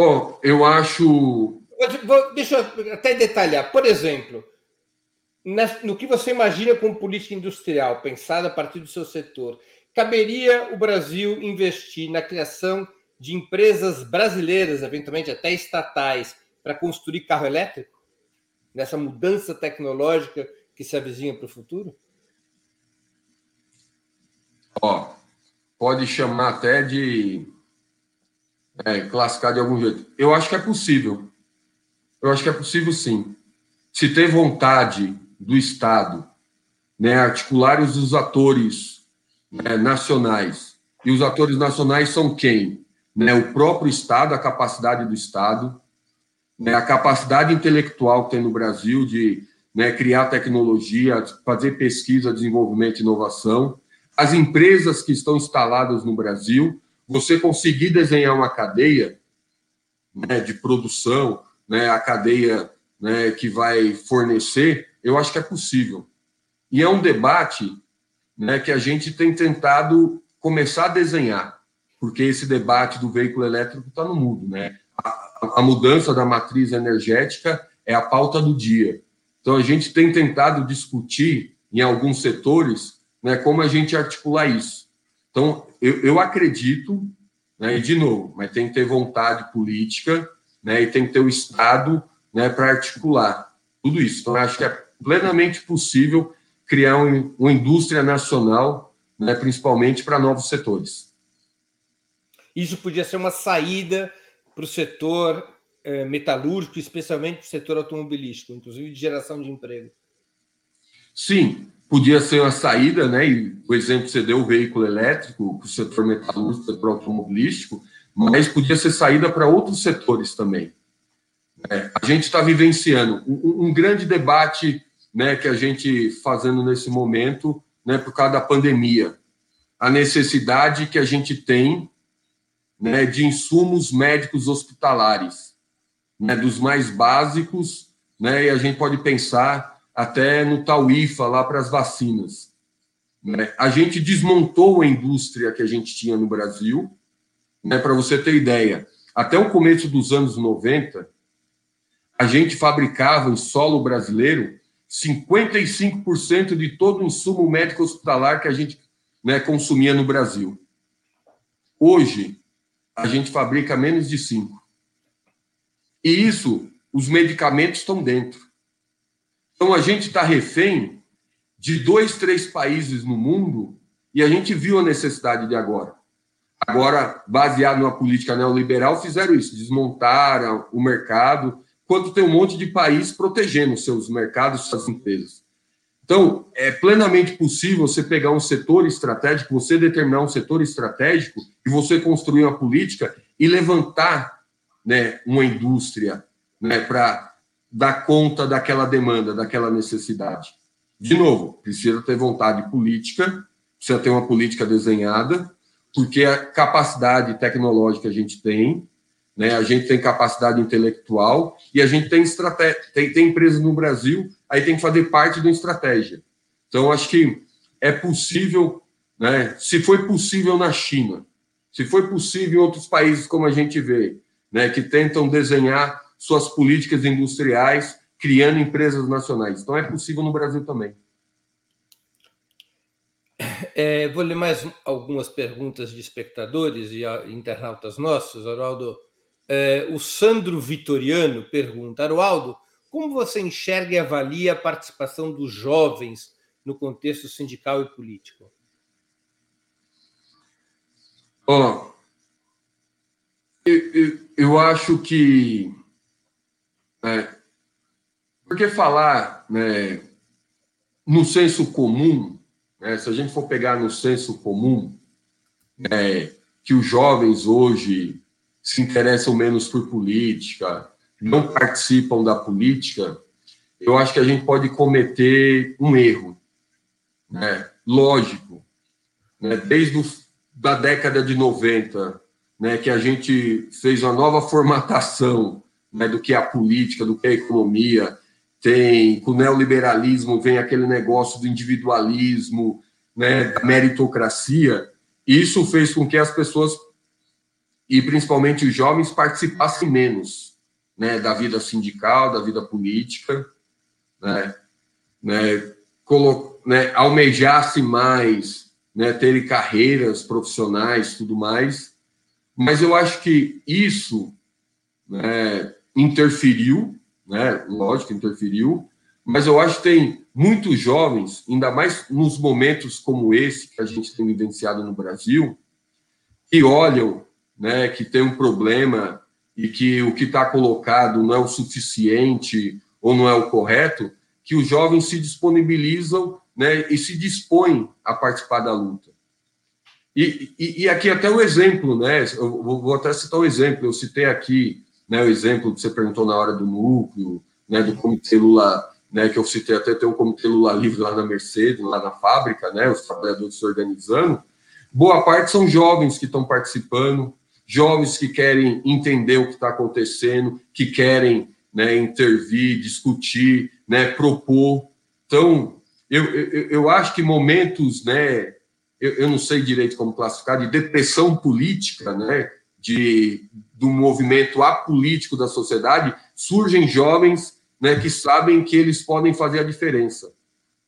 Bom, eu acho deixa eu até detalhar. Por exemplo, no que você imagina como política industrial, pensada a partir do seu setor, caberia o Brasil investir na criação de empresas brasileiras, eventualmente até estatais, para construir carro elétrico? Nessa mudança tecnológica que se avizinha para o futuro? Ó, pode chamar até de é, classificar de algum jeito. Eu acho que é possível. Eu acho que é possível sim. Se ter vontade do Estado, né, articular os atores né, nacionais. E os atores nacionais são quem? Né, o próprio Estado, a capacidade do Estado, né, a capacidade intelectual que tem no Brasil de né, criar tecnologia, fazer pesquisa, desenvolvimento e inovação, as empresas que estão instaladas no Brasil, você conseguir desenhar uma cadeia né, de produção, né, a cadeia né, que vai fornecer, eu acho que é possível. E é um debate né, que a gente tem tentado começar a desenhar, porque esse debate do veículo elétrico está no mundo. Né? A, a mudança da matriz energética é a pauta do dia. Então, a gente tem tentado discutir em alguns setores né, como a gente articular isso. Então, eu, eu acredito, né, e de novo, mas tem que ter vontade política né, e tem que ter o Estado né, para articular tudo isso. Então, acho que é plenamente possível criar um, uma indústria nacional, né, principalmente para novos setores. Isso podia ser uma saída para o setor é, metalúrgico, especialmente para o setor automobilístico, inclusive de geração de emprego. Sim, podia ser uma saída, né? E o exemplo que você deu, o veículo elétrico, o setor metalúrgico, o automobilístico, mas podia ser saída para outros setores também. É, a gente está vivenciando um, um, grande debate né, que a gente fazendo nesse momento, né, por causa da pandemia. A necessidade que a gente tem né, de insumos médicos hospitalares, né, dos mais básicos, né, e a gente pode pensar até no Tauífa, lá para as vacinas. Né. A gente desmontou a indústria que a gente tinha no Brasil, né, para você ter ideia. Até o começo dos anos 90, a gente fabricava em solo brasileiro 55% de todo o insumo médico hospitalar que a gente né, consumia no Brasil. Hoje, a gente fabrica menos de 5%. E isso, os medicamentos estão dentro. Então, a gente está refém de dois, três países no mundo e a gente viu a necessidade de agora. Agora, baseado numa política neoliberal, fizeram isso, desmontaram o mercado, quanto tem um monte de país protegendo seus mercados, suas empresas. Então, é plenamente possível você pegar um setor estratégico, você determinar um setor estratégico e você construir uma política e levantar né, uma indústria né, para dar conta daquela demanda, daquela necessidade. De novo, precisa ter vontade política, precisa ter uma política desenhada, porque a capacidade tecnológica a gente tem, né? A gente tem capacidade intelectual e a gente tem estratégia, tem, tem empresas no Brasil, aí tem que fazer parte da estratégia. Então, acho que é possível, né? Se foi possível na China, se foi possível em outros países, como a gente vê, né, que tentam desenhar suas políticas industriais, criando empresas nacionais. Então, é possível no Brasil também. É, vou ler mais algumas perguntas de espectadores e internautas nossos, Araldo. É, o Sandro Vitoriano pergunta: Arualdo, como você enxerga e avalia a participação dos jovens no contexto sindical e político? Ó, eu, eu, eu, acho que. É, porque falar né, no senso comum, né, se a gente for pegar no senso comum, é, que os jovens hoje se interessam menos por política, não participam da política, eu acho que a gente pode cometer um erro, né? Lógico, né? Desde o, da década de 90, né, que a gente fez uma nova formatação né, do que é a política, do que é a economia, tem com o neoliberalismo vem aquele negócio do individualismo, né, da meritocracia. Isso fez com que as pessoas e principalmente os jovens participassem menos né, da vida sindical, da vida política, né, né, né, almejasse mais, né, terem carreiras profissionais, tudo mais, mas eu acho que isso né, interferiu, né, lógico, interferiu, mas eu acho que tem muitos jovens, ainda mais nos momentos como esse que a gente tem vivenciado no Brasil, que olham né, que tem um problema e que o que está colocado não é o suficiente ou não é o correto, que os jovens se disponibilizam né, e se dispõem a participar da luta. E, e, e aqui até um exemplo, né? Eu vou, até citar um exemplo. Eu citei aqui né, o exemplo que você perguntou na hora do núcleo, né, do Comitê Lula, né, que eu citei até tem um Comitê Lula Livre lá na Mercedes, lá na fábrica, né, os trabalhadores se organizando. Boa parte são jovens que estão participando, jovens que querem entender o que está acontecendo, que querem né, intervir, discutir, né, propor. Então, eu, eu, eu acho que momentos, né, eu, eu não sei direito como classificar, de depressão política, né, de, do movimento apolítico da sociedade, surgem jovens né, que sabem que eles podem fazer a diferença.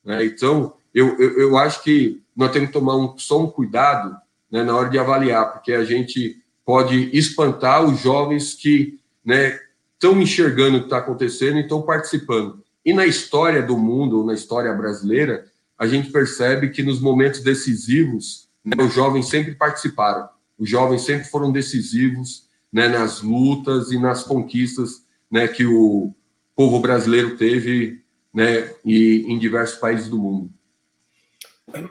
Né? Então, eu, eu, eu, acho que nós temos que tomar um, só um cuidado né, na hora de avaliar, porque a gente pode espantar os jovens que estão né, enxergando o que está acontecendo e estão participando. E na história do mundo, na história brasileira, a gente percebe que nos momentos decisivos, né, os jovens sempre participaram. Os jovens sempre foram decisivos né, nas lutas e nas conquistas né, que o povo brasileiro teve né, e em diversos países do mundo.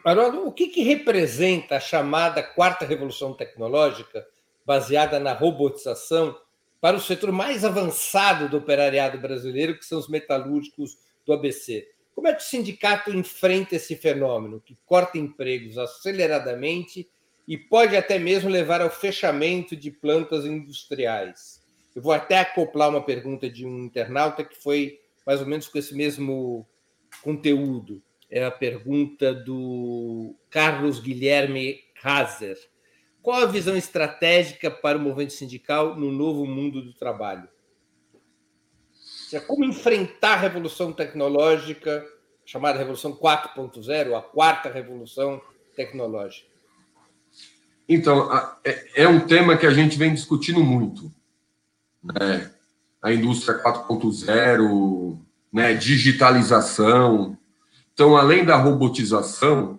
Haroldo, o que, que representa a chamada quarta revolução tecnológica baseada na robotização, para o setor mais avançado do operariado brasileiro, que são os metalúrgicos do ABC. Como é que o sindicato enfrenta esse fenômeno, que corta empregos aceleradamente e pode até mesmo levar ao fechamento de plantas industriais? Eu vou até acoplar uma pergunta de um internauta que foi mais ou menos com esse mesmo conteúdo. É a pergunta do Carlos Guilherme Hazer. Qual a visão estratégica para o movimento sindical no novo mundo do trabalho? Como enfrentar a revolução tecnológica, chamada Revolução 4.0, a quarta revolução tecnológica? Então, é, é um tema que a gente vem discutindo muito. Né? A indústria 4.0, né? digitalização. Então, além da robotização,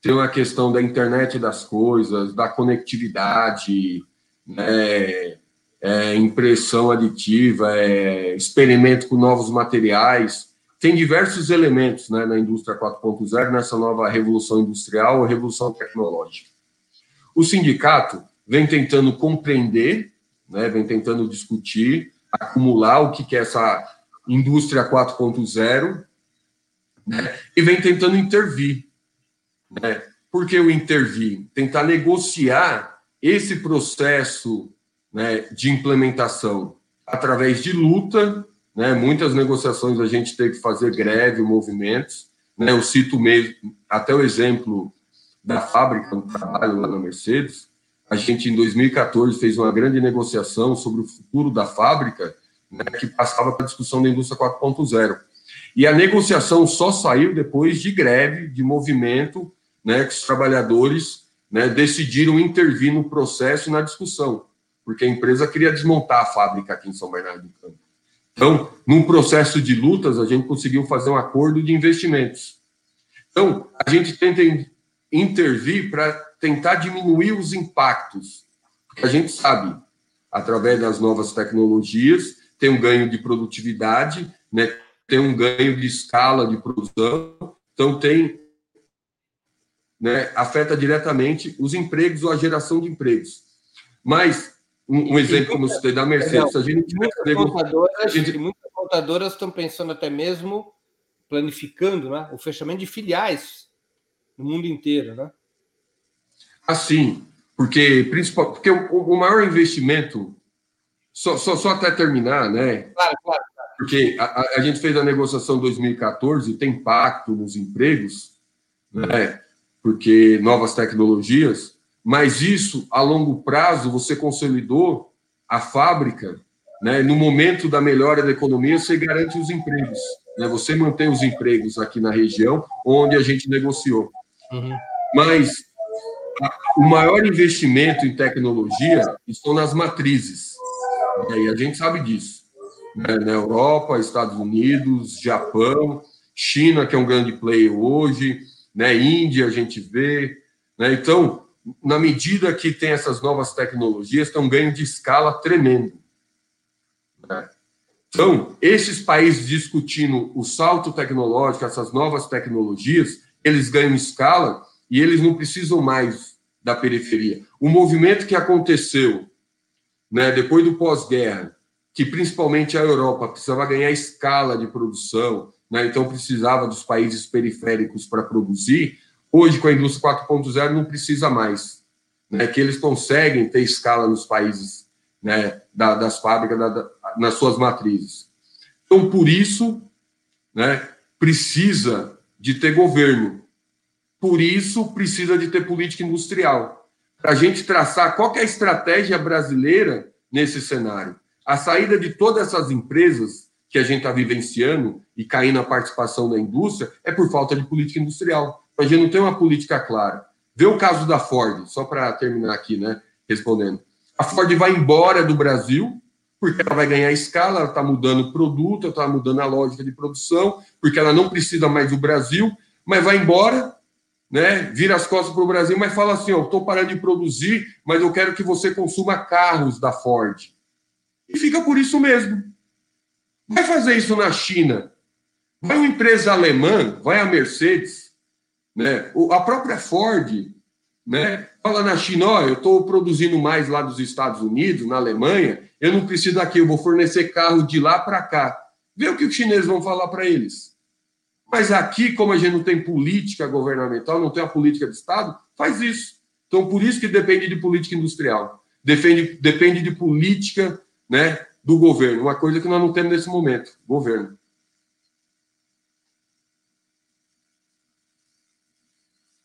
tem uma questão da internet das coisas, da conectividade, né, é, impressão aditiva, é, experimento com novos materiais. Tem diversos elementos né, na indústria 4.0, nessa nova revolução industrial ou revolução tecnológica. O sindicato vem tentando compreender, né, vem tentando discutir, acumular o que é essa indústria 4.0 né, e vem tentando intervir né? Por que eu intervir? Tentar negociar esse processo né, de implementação através de luta, né? Muitas negociações a gente tem que fazer greve, movimentos. Né? Eu cito mesmo até o exemplo da fábrica no trabalho lá na Mercedes. A gente, em 2014, fez uma grande negociação sobre o futuro da fábrica, né, que passava para a discussão da indústria 4.0. E a negociação só saiu depois de greve, de movimento né, que os trabalhadores né, decidiram intervir no processo e na discussão, porque a empresa queria desmontar a fábrica aqui em São Bernardo do Campo. Então, num processo de lutas, a gente conseguiu fazer um acordo de investimentos. Então, a gente tenta intervir para tentar diminuir os impactos, porque a gente sabe, através das novas tecnologias, tem um ganho de produtividade, né, tem um ganho de escala de produção, então tem né, afeta diretamente os empregos ou a geração de empregos. Mas, um, um exemplo como citei da Mercedes, a gente muitas emprego, montadoras, gente... muitas montadoras estão pensando até mesmo, planificando né, o fechamento de filiais no mundo inteiro. Né? Assim, porque, principal, porque o, o maior investimento, só, só, só até terminar, né? Claro, claro. claro. Porque a, a, gente fez a negociação 2014, tem impacto nos empregos, né? porque novas tecnologias, mas isso a longo prazo você consolidou a fábrica né, no momento da melhora da economia, você garante os empregos. Né, você mantém os empregos aqui na região onde a gente negociou. Uhum. Mas o maior investimento em tecnologia estão nas matrizes. Né, e a gente sabe disso. Né, na Europa, Estados Unidos, Japão, China, que é um grande player hoje, né, Índia, a gente vê. Né, então, na medida que tem essas novas tecnologias, tem um ganho de escala tremendo. Né? Então, esses países discutindo o salto tecnológico, essas novas tecnologias, eles ganham escala e eles não precisam mais da periferia. O movimento que aconteceu né, depois do pós-guerra, que principalmente a Europa precisava ganhar escala de produção, né, então precisava dos países periféricos para produzir, hoje com a indústria 4.0 não precisa mais. Né, que eles conseguem ter escala nos países né, da, das fábricas, da, da, nas suas matrizes. Então, por isso, né, precisa de ter governo. Por isso, precisa de ter política industrial. Para a gente traçar qual é a estratégia brasileira nesse cenário. A saída de todas essas empresas que a gente está vivenciando e caindo na participação da indústria é por falta de política industrial. A gente não tem uma política clara. Vê o caso da Ford, só para terminar aqui, né, respondendo. A Ford vai embora do Brasil, porque ela vai ganhar escala, ela está mudando o produto, está mudando a lógica de produção, porque ela não precisa mais do Brasil, mas vai embora, né, vira as costas para o Brasil, mas fala assim: estou parando de produzir, mas eu quero que você consuma carros da Ford. E fica por isso mesmo. Vai fazer isso na China. Vai uma empresa alemã, vai a Mercedes, né, a própria Ford, né? Fala na China, ó, eu estou produzindo mais lá dos Estados Unidos, na Alemanha, eu não preciso daqui, eu vou fornecer carro de lá para cá. Vê o que os chineses vão falar para eles. Mas aqui, como a gente não tem política governamental, não tem a política de Estado, faz isso. Então, por isso que depende de política industrial. Depende, depende de política né, do governo, uma coisa que nós não temos nesse momento, governo.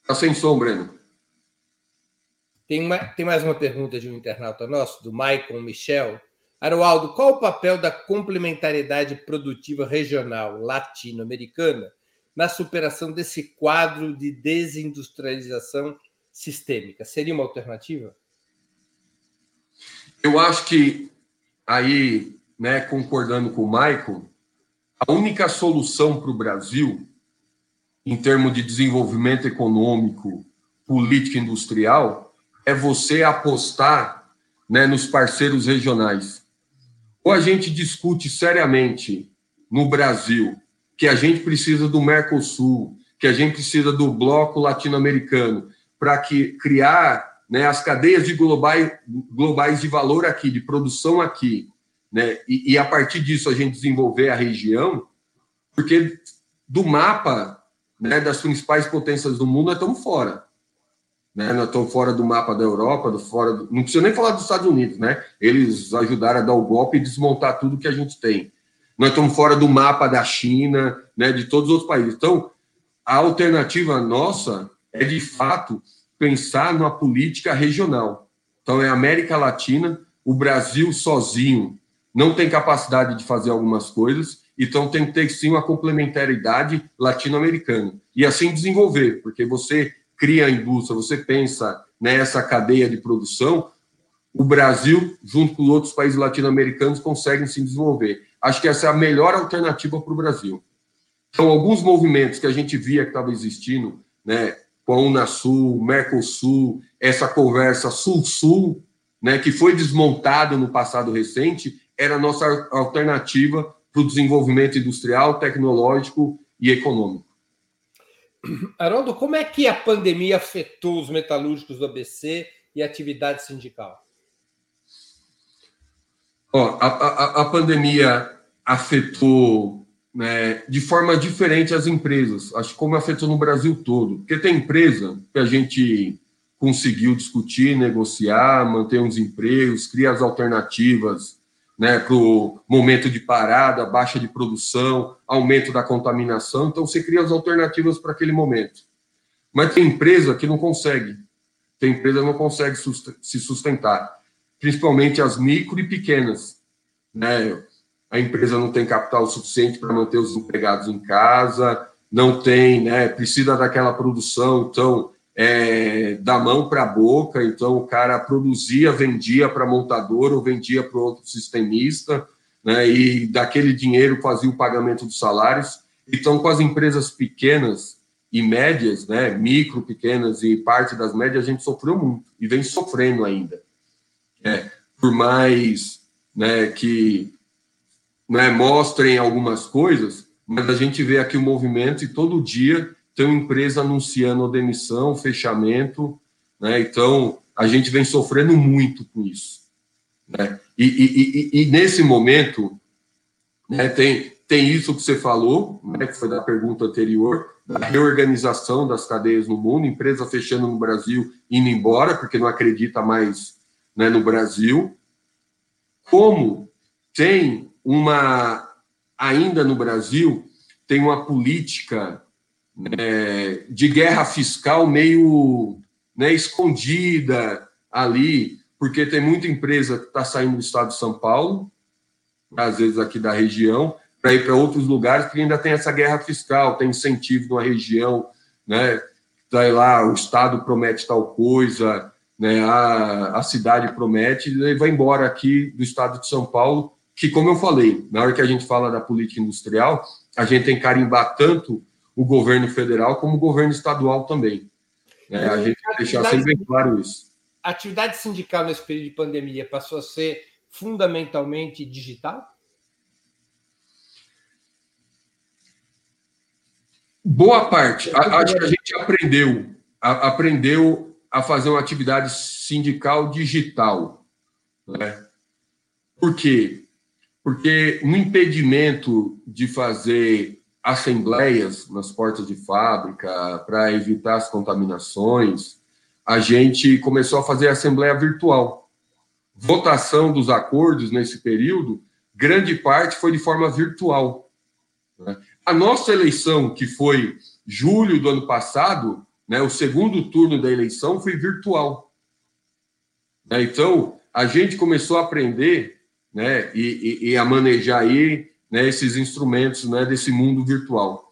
Está sem som, Breno. Tem, uma, tem mais uma pergunta de um internauta nosso, do Maicon Michel. Arualdo, qual o papel da complementariedade produtiva regional latino-americana na superação desse quadro de desindustrialização sistêmica? Seria uma alternativa? Eu acho que aí, né, concordando com o Maicon, a única solução para o Brasil, em termos de desenvolvimento econômico, política industrial, é você apostar né, nos parceiros regionais. Ou a gente discute seriamente no Brasil que a gente precisa do Mercosul, que a gente precisa do bloco latino-americano para que criar né, as cadeias de globais, globais de valor aqui, de produção aqui, né, e, e a partir disso a gente desenvolver a região, porque do mapa né, das principais potências do mundo nós estamos fora. Né? Nós estamos fora do mapa da Europa, do fora do... não precisa nem falar dos Estados Unidos, né? Eles ajudaram a dar o golpe e desmontar tudo que a gente tem. Nós estamos fora do mapa da China, né? De todos os outros países. Então, a alternativa nossa é de fato pensar numa política regional. Então, é América Latina, o Brasil sozinho não tem capacidade de fazer algumas coisas, então tem que ter sim uma complementaridade latino-americana. E assim desenvolver, porque você cria a indústria, você pensa nessa cadeia de produção, o Brasil, junto com outros países latino-americanos, conseguem se desenvolver. Acho que essa é a melhor alternativa para o Brasil. Então, alguns movimentos que a gente via que estava existindo, né, com a Unasul, Mercosul, essa conversa Sul-Sul, né, que foi desmontado no passado recente, era a nossa alternativa para o desenvolvimento industrial, tecnológico e econômico. Haroldo, como é que a pandemia afetou os metalúrgicos do ABC e a atividade sindical? Ó, a, a, a pandemia afetou né, de forma diferente as empresas, acho que como afetou no Brasil todo. Porque tem empresa que a gente conseguiu discutir, negociar, manter uns empregos, criar as alternativas né, para o momento de parada, baixa de produção, aumento da contaminação. Então, você cria as alternativas para aquele momento. Mas tem empresa que não consegue. Tem empresa que não consegue se sustentar. Principalmente as micro e pequenas. né? A empresa não tem capital suficiente para manter os empregados em casa, não tem, né? Precisa daquela produção, então é, da mão para a boca, então o cara produzia, vendia para montador ou vendia para outro sistemista, né, e daquele dinheiro fazia o pagamento dos salários. Então, com as empresas pequenas e médias, né, micro, pequenas e parte das médias, a gente sofreu muito e vem sofrendo ainda. É, por mais né, que né, mostrem algumas coisas, mas a gente vê aqui o movimento e todo dia tem uma empresa anunciando demissão, fechamento, né? Então, a gente vem sofrendo muito com isso. Né? E, e, e, e nesse momento, né, tem, tem isso que você falou, né, que foi da pergunta anterior, da reorganização das cadeias no mundo, empresa fechando no Brasil, indo embora, porque não acredita mais né, no Brasil. Como tem uma, ainda no Brasil, tem uma política é, de guerra fiscal meio né, escondida ali, porque tem muita empresa que está saindo do estado de São Paulo, às vezes aqui da região, para ir para outros lugares, porque ainda tem essa guerra fiscal, tem incentivo numa região, né? Daí lá o estado promete tal coisa, né? A, a cidade promete, e vai embora aqui do estado de São Paulo, que, como eu falei, na hora que a gente fala da política industrial, a gente tem que carimbar tanto o governo federal como o governo estadual também. Né? A gente tem que deixar sempre claro isso. A atividade sindical nesse período de pandemia passou a ser fundamentalmente digital? Boa parte. Acho que a gente aprendeu, a, aprendeu a fazer uma atividade sindical digital. Né? Por quê? Porque no impedimento de fazer assembleias nas portas de fábrica para evitar as contaminações, a gente começou a fazer assembleia virtual. Votação dos acordos nesse período, grande parte foi de forma virtual. Né? A nossa eleição, que foi julho do ano passado, né, o segundo turno da eleição foi virtual. Né? Então, a gente começou a aprender né, e, e, e a manejar aí né, esses instrumentos né, desse mundo virtual.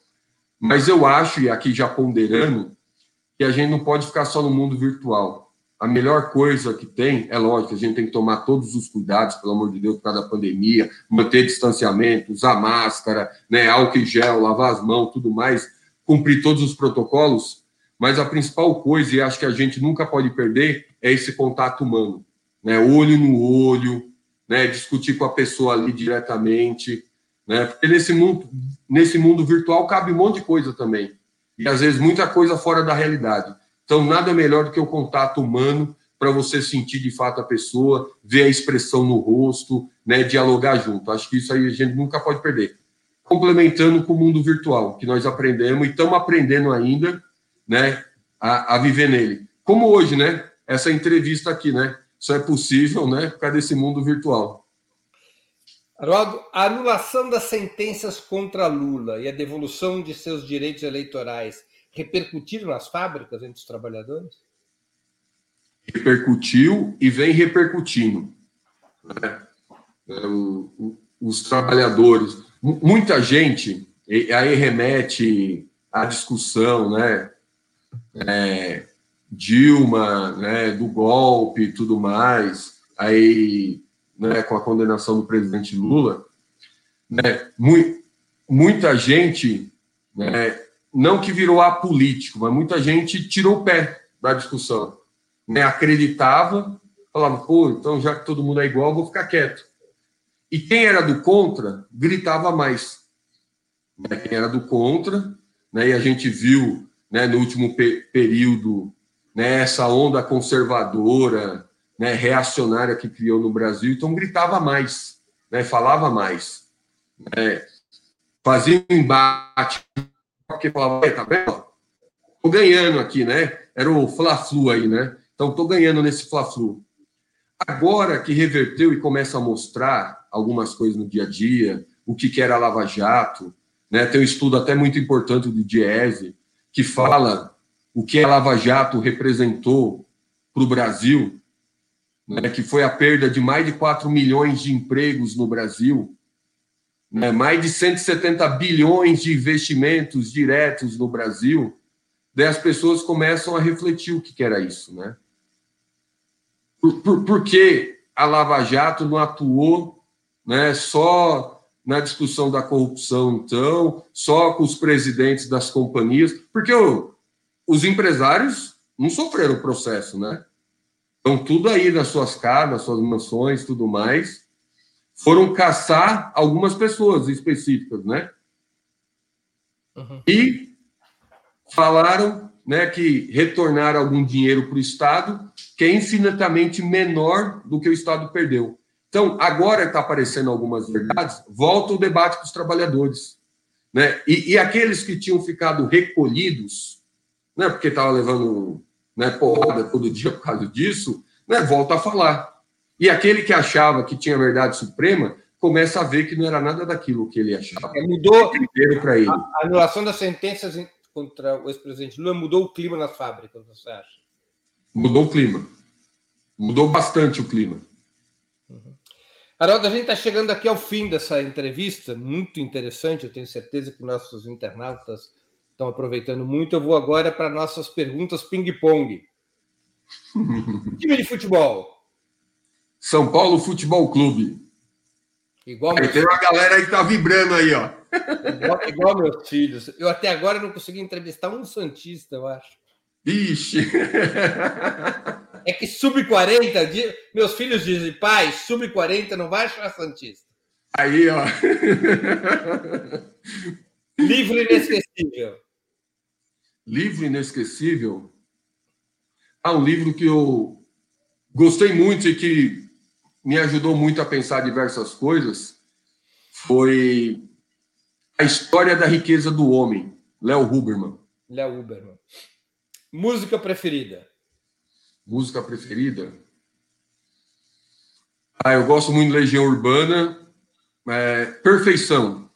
Mas eu acho, e aqui já ponderando, que a gente não pode ficar só no mundo virtual. A melhor coisa que tem, é lógico, a gente tem que tomar todos os cuidados, pelo amor de Deus, por causa da pandemia, manter distanciamento, usar máscara, né, álcool e gel, lavar as mãos, tudo mais, cumprir todos os protocolos. Mas a principal coisa, e acho que a gente nunca pode perder, é esse contato humano. Né, olho no olho, né, discutir com a pessoa ali diretamente, né? Porque nesse mundo, nesse mundo virtual cabe um monte de coisa também. E às vezes muita coisa fora da realidade. Então, nada melhor do que o contato humano para você sentir de fato a pessoa, ver a expressão no rosto, né, dialogar junto. Acho que isso aí a gente nunca pode perder. Complementando com o mundo virtual, que nós aprendemos e estamos aprendendo ainda, né, a, a, viver nele. Como hoje, né, essa entrevista aqui, né, só é possível, né, por causa desse mundo virtual. Arnaldo, a anulação das sentenças contra Lula e a devolução de seus direitos eleitorais repercutiram nas fábricas entre os trabalhadores? Repercutiu e vem repercutindo. Né? É, os trabalhadores, muita gente, aí remete à discussão, né? É, Dilma, né, do golpe e tudo mais, aí né, com a condenação do presidente Lula, né, mu muita gente, né, não que virou apolítico, mas muita gente tirou o pé da discussão. Né, acreditava, falava, pô, então já que todo mundo é igual, vou ficar quieto. E quem era do contra, gritava mais. Né, quem era do contra, né, e a gente viu né, no último pe período né, essa onda conservadora, né, reacionária que criou no Brasil, então gritava mais, né, falava mais, né, fazia um embate, porque falava, tá vendo? Tô ganhando aqui, né? Era o Fla-Flu aí, né? Então tô ganhando nesse Fla-Flu. Agora que reverteu e começa a mostrar algumas coisas no dia a dia, o que, que era Lava Jato, né? Tem um estudo até muito importante do Diese, que fala o que a Lava Jato representou para o Brasil, né, que foi a perda de mais de 4 milhões de empregos no Brasil, né, mais de 170 bilhões de investimentos diretos no Brasil, daí as pessoas começam a refletir o que, que era isso. Né? Por, por, por que a Lava Jato não atuou né, só na discussão da corrupção, então, só com os presidentes das companhias? Porque o, os empresários não sofreram o processo, né? Estão tudo aí nas suas casas, suas mansões, tudo mais. Foram caçar algumas pessoas específicas, né? Uhum. E falaram né, que retornar algum dinheiro para o Estado que é infinitamente menor do que o Estado perdeu. Então, agora está aparecendo algumas verdades, volta o debate com os trabalhadores. Né? E, e aqueles que tinham ficado recolhidos, né, porque estava levando né, porrada todo dia por causa disso, né, volta a falar. E aquele que achava que tinha verdade suprema começa a ver que não era nada daquilo que ele achava. É, mudou para ele. A anulação das sentenças contra o ex-presidente Lula mudou o clima nas fábricas, você acha? Mudou o clima. Mudou bastante o clima. Uhum. Haroldo, a gente está chegando aqui ao fim dessa entrevista, muito interessante. Eu tenho certeza que nossos internautas estão aproveitando muito. Eu vou agora para nossas perguntas ping-pong. Time de futebol. São Paulo Futebol Clube. Igual aí, tem uma galera aí que tá vibrando aí, ó. Igual, igual, meus filhos. Eu até agora não consegui entrevistar um Santista, eu acho. Vixe! É que sub-40, meus filhos dizem, pai, sub-40 não vai achar Santista. Aí, ó. Livro inesquecível. Livro inesquecível? Ah, um livro que eu gostei muito e que me ajudou muito a pensar diversas coisas foi A História da Riqueza do Homem, Léo Huberman. Léo Huberman. Música preferida? Música preferida? Ah, eu gosto muito de Legião Urbana. É, perfeição.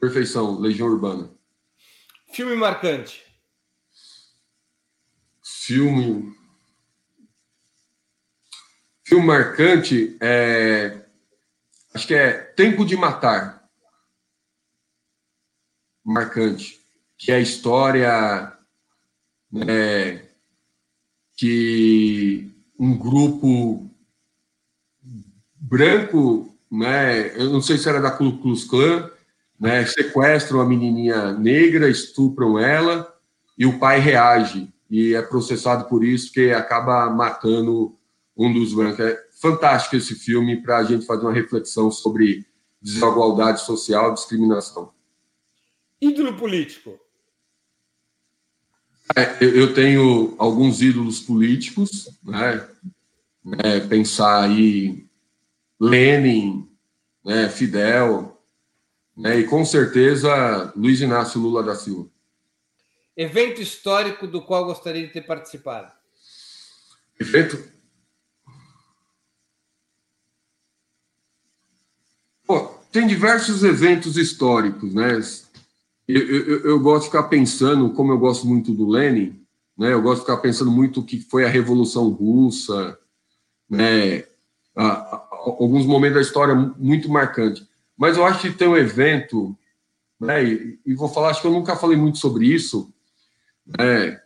Perfeição, Legião Urbana. Filme marcante. Filme. Filme marcante é. Acho que é Tempo de Matar. Marcante. Que é a história né, que um grupo branco, né, eu não sei se era da Ku Klux Klan, né, sequestram a menininha negra, estupram ela e o pai reage e é processado por isso que acaba matando um dos brancos. É fantástico esse filme para a gente fazer uma reflexão sobre desigualdade social, discriminação. Ídolo político. É, eu tenho alguns ídolos políticos, né? É, pensar aí Lenin, né? Fidel, né? e com certeza Luiz Inácio Lula da Silva. Evento histórico do qual gostaria de ter participado? Evento Pô, tem diversos eventos históricos, né? Eu, eu, eu, gosto de ficar pensando, como eu gosto muito do Lenin, né? Eu gosto de ficar pensando muito o que foi a Revolução Russa, né? A, a, alguns momentos da história muito marcantes. Mas eu acho que tem um evento, né? E, e, vou falar, acho que eu nunca falei muito sobre isso, né?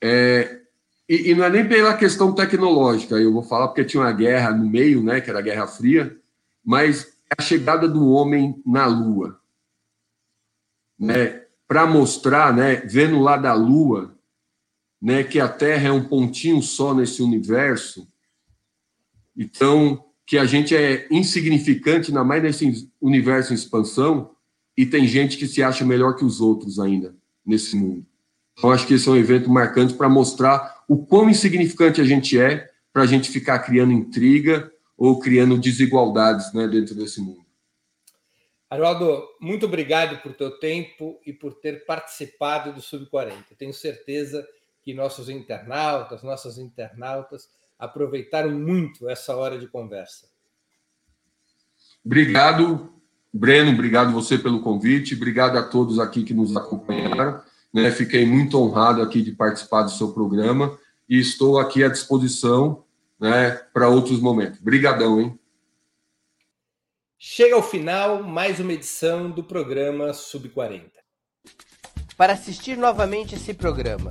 É, e, e, não é nem pela questão tecnológica, eu vou falar porque tinha uma guerra no meio, né? Que era a Guerra Fria, mas a chegada do homem na Lua, né? Para mostrar, né? Vendo lá da Lua, né? Que a Terra é um pontinho só nesse universo. Então, que a gente é insignificante, ainda mais nesse universo em expansão, e tem gente que se acha melhor que os outros ainda nesse mundo. Então, acho que esse é um evento marcante para mostrar o quão insignificante a gente é, para a gente ficar criando intriga ou criando desigualdades né, dentro desse mundo. Arnaldo, muito obrigado por teu tempo e por ter participado do Sub-40. Tenho certeza que nossos internautas, nossas internautas aproveitaram muito essa hora de conversa. Obrigado, Breno, obrigado você pelo convite, obrigado a todos aqui que nos acompanharam. Né? Fiquei muito honrado aqui de participar do seu programa e estou aqui à disposição né, para outros momentos. Obrigadão, hein? Chega ao final mais uma edição do programa Sub 40. Para assistir novamente esse programa,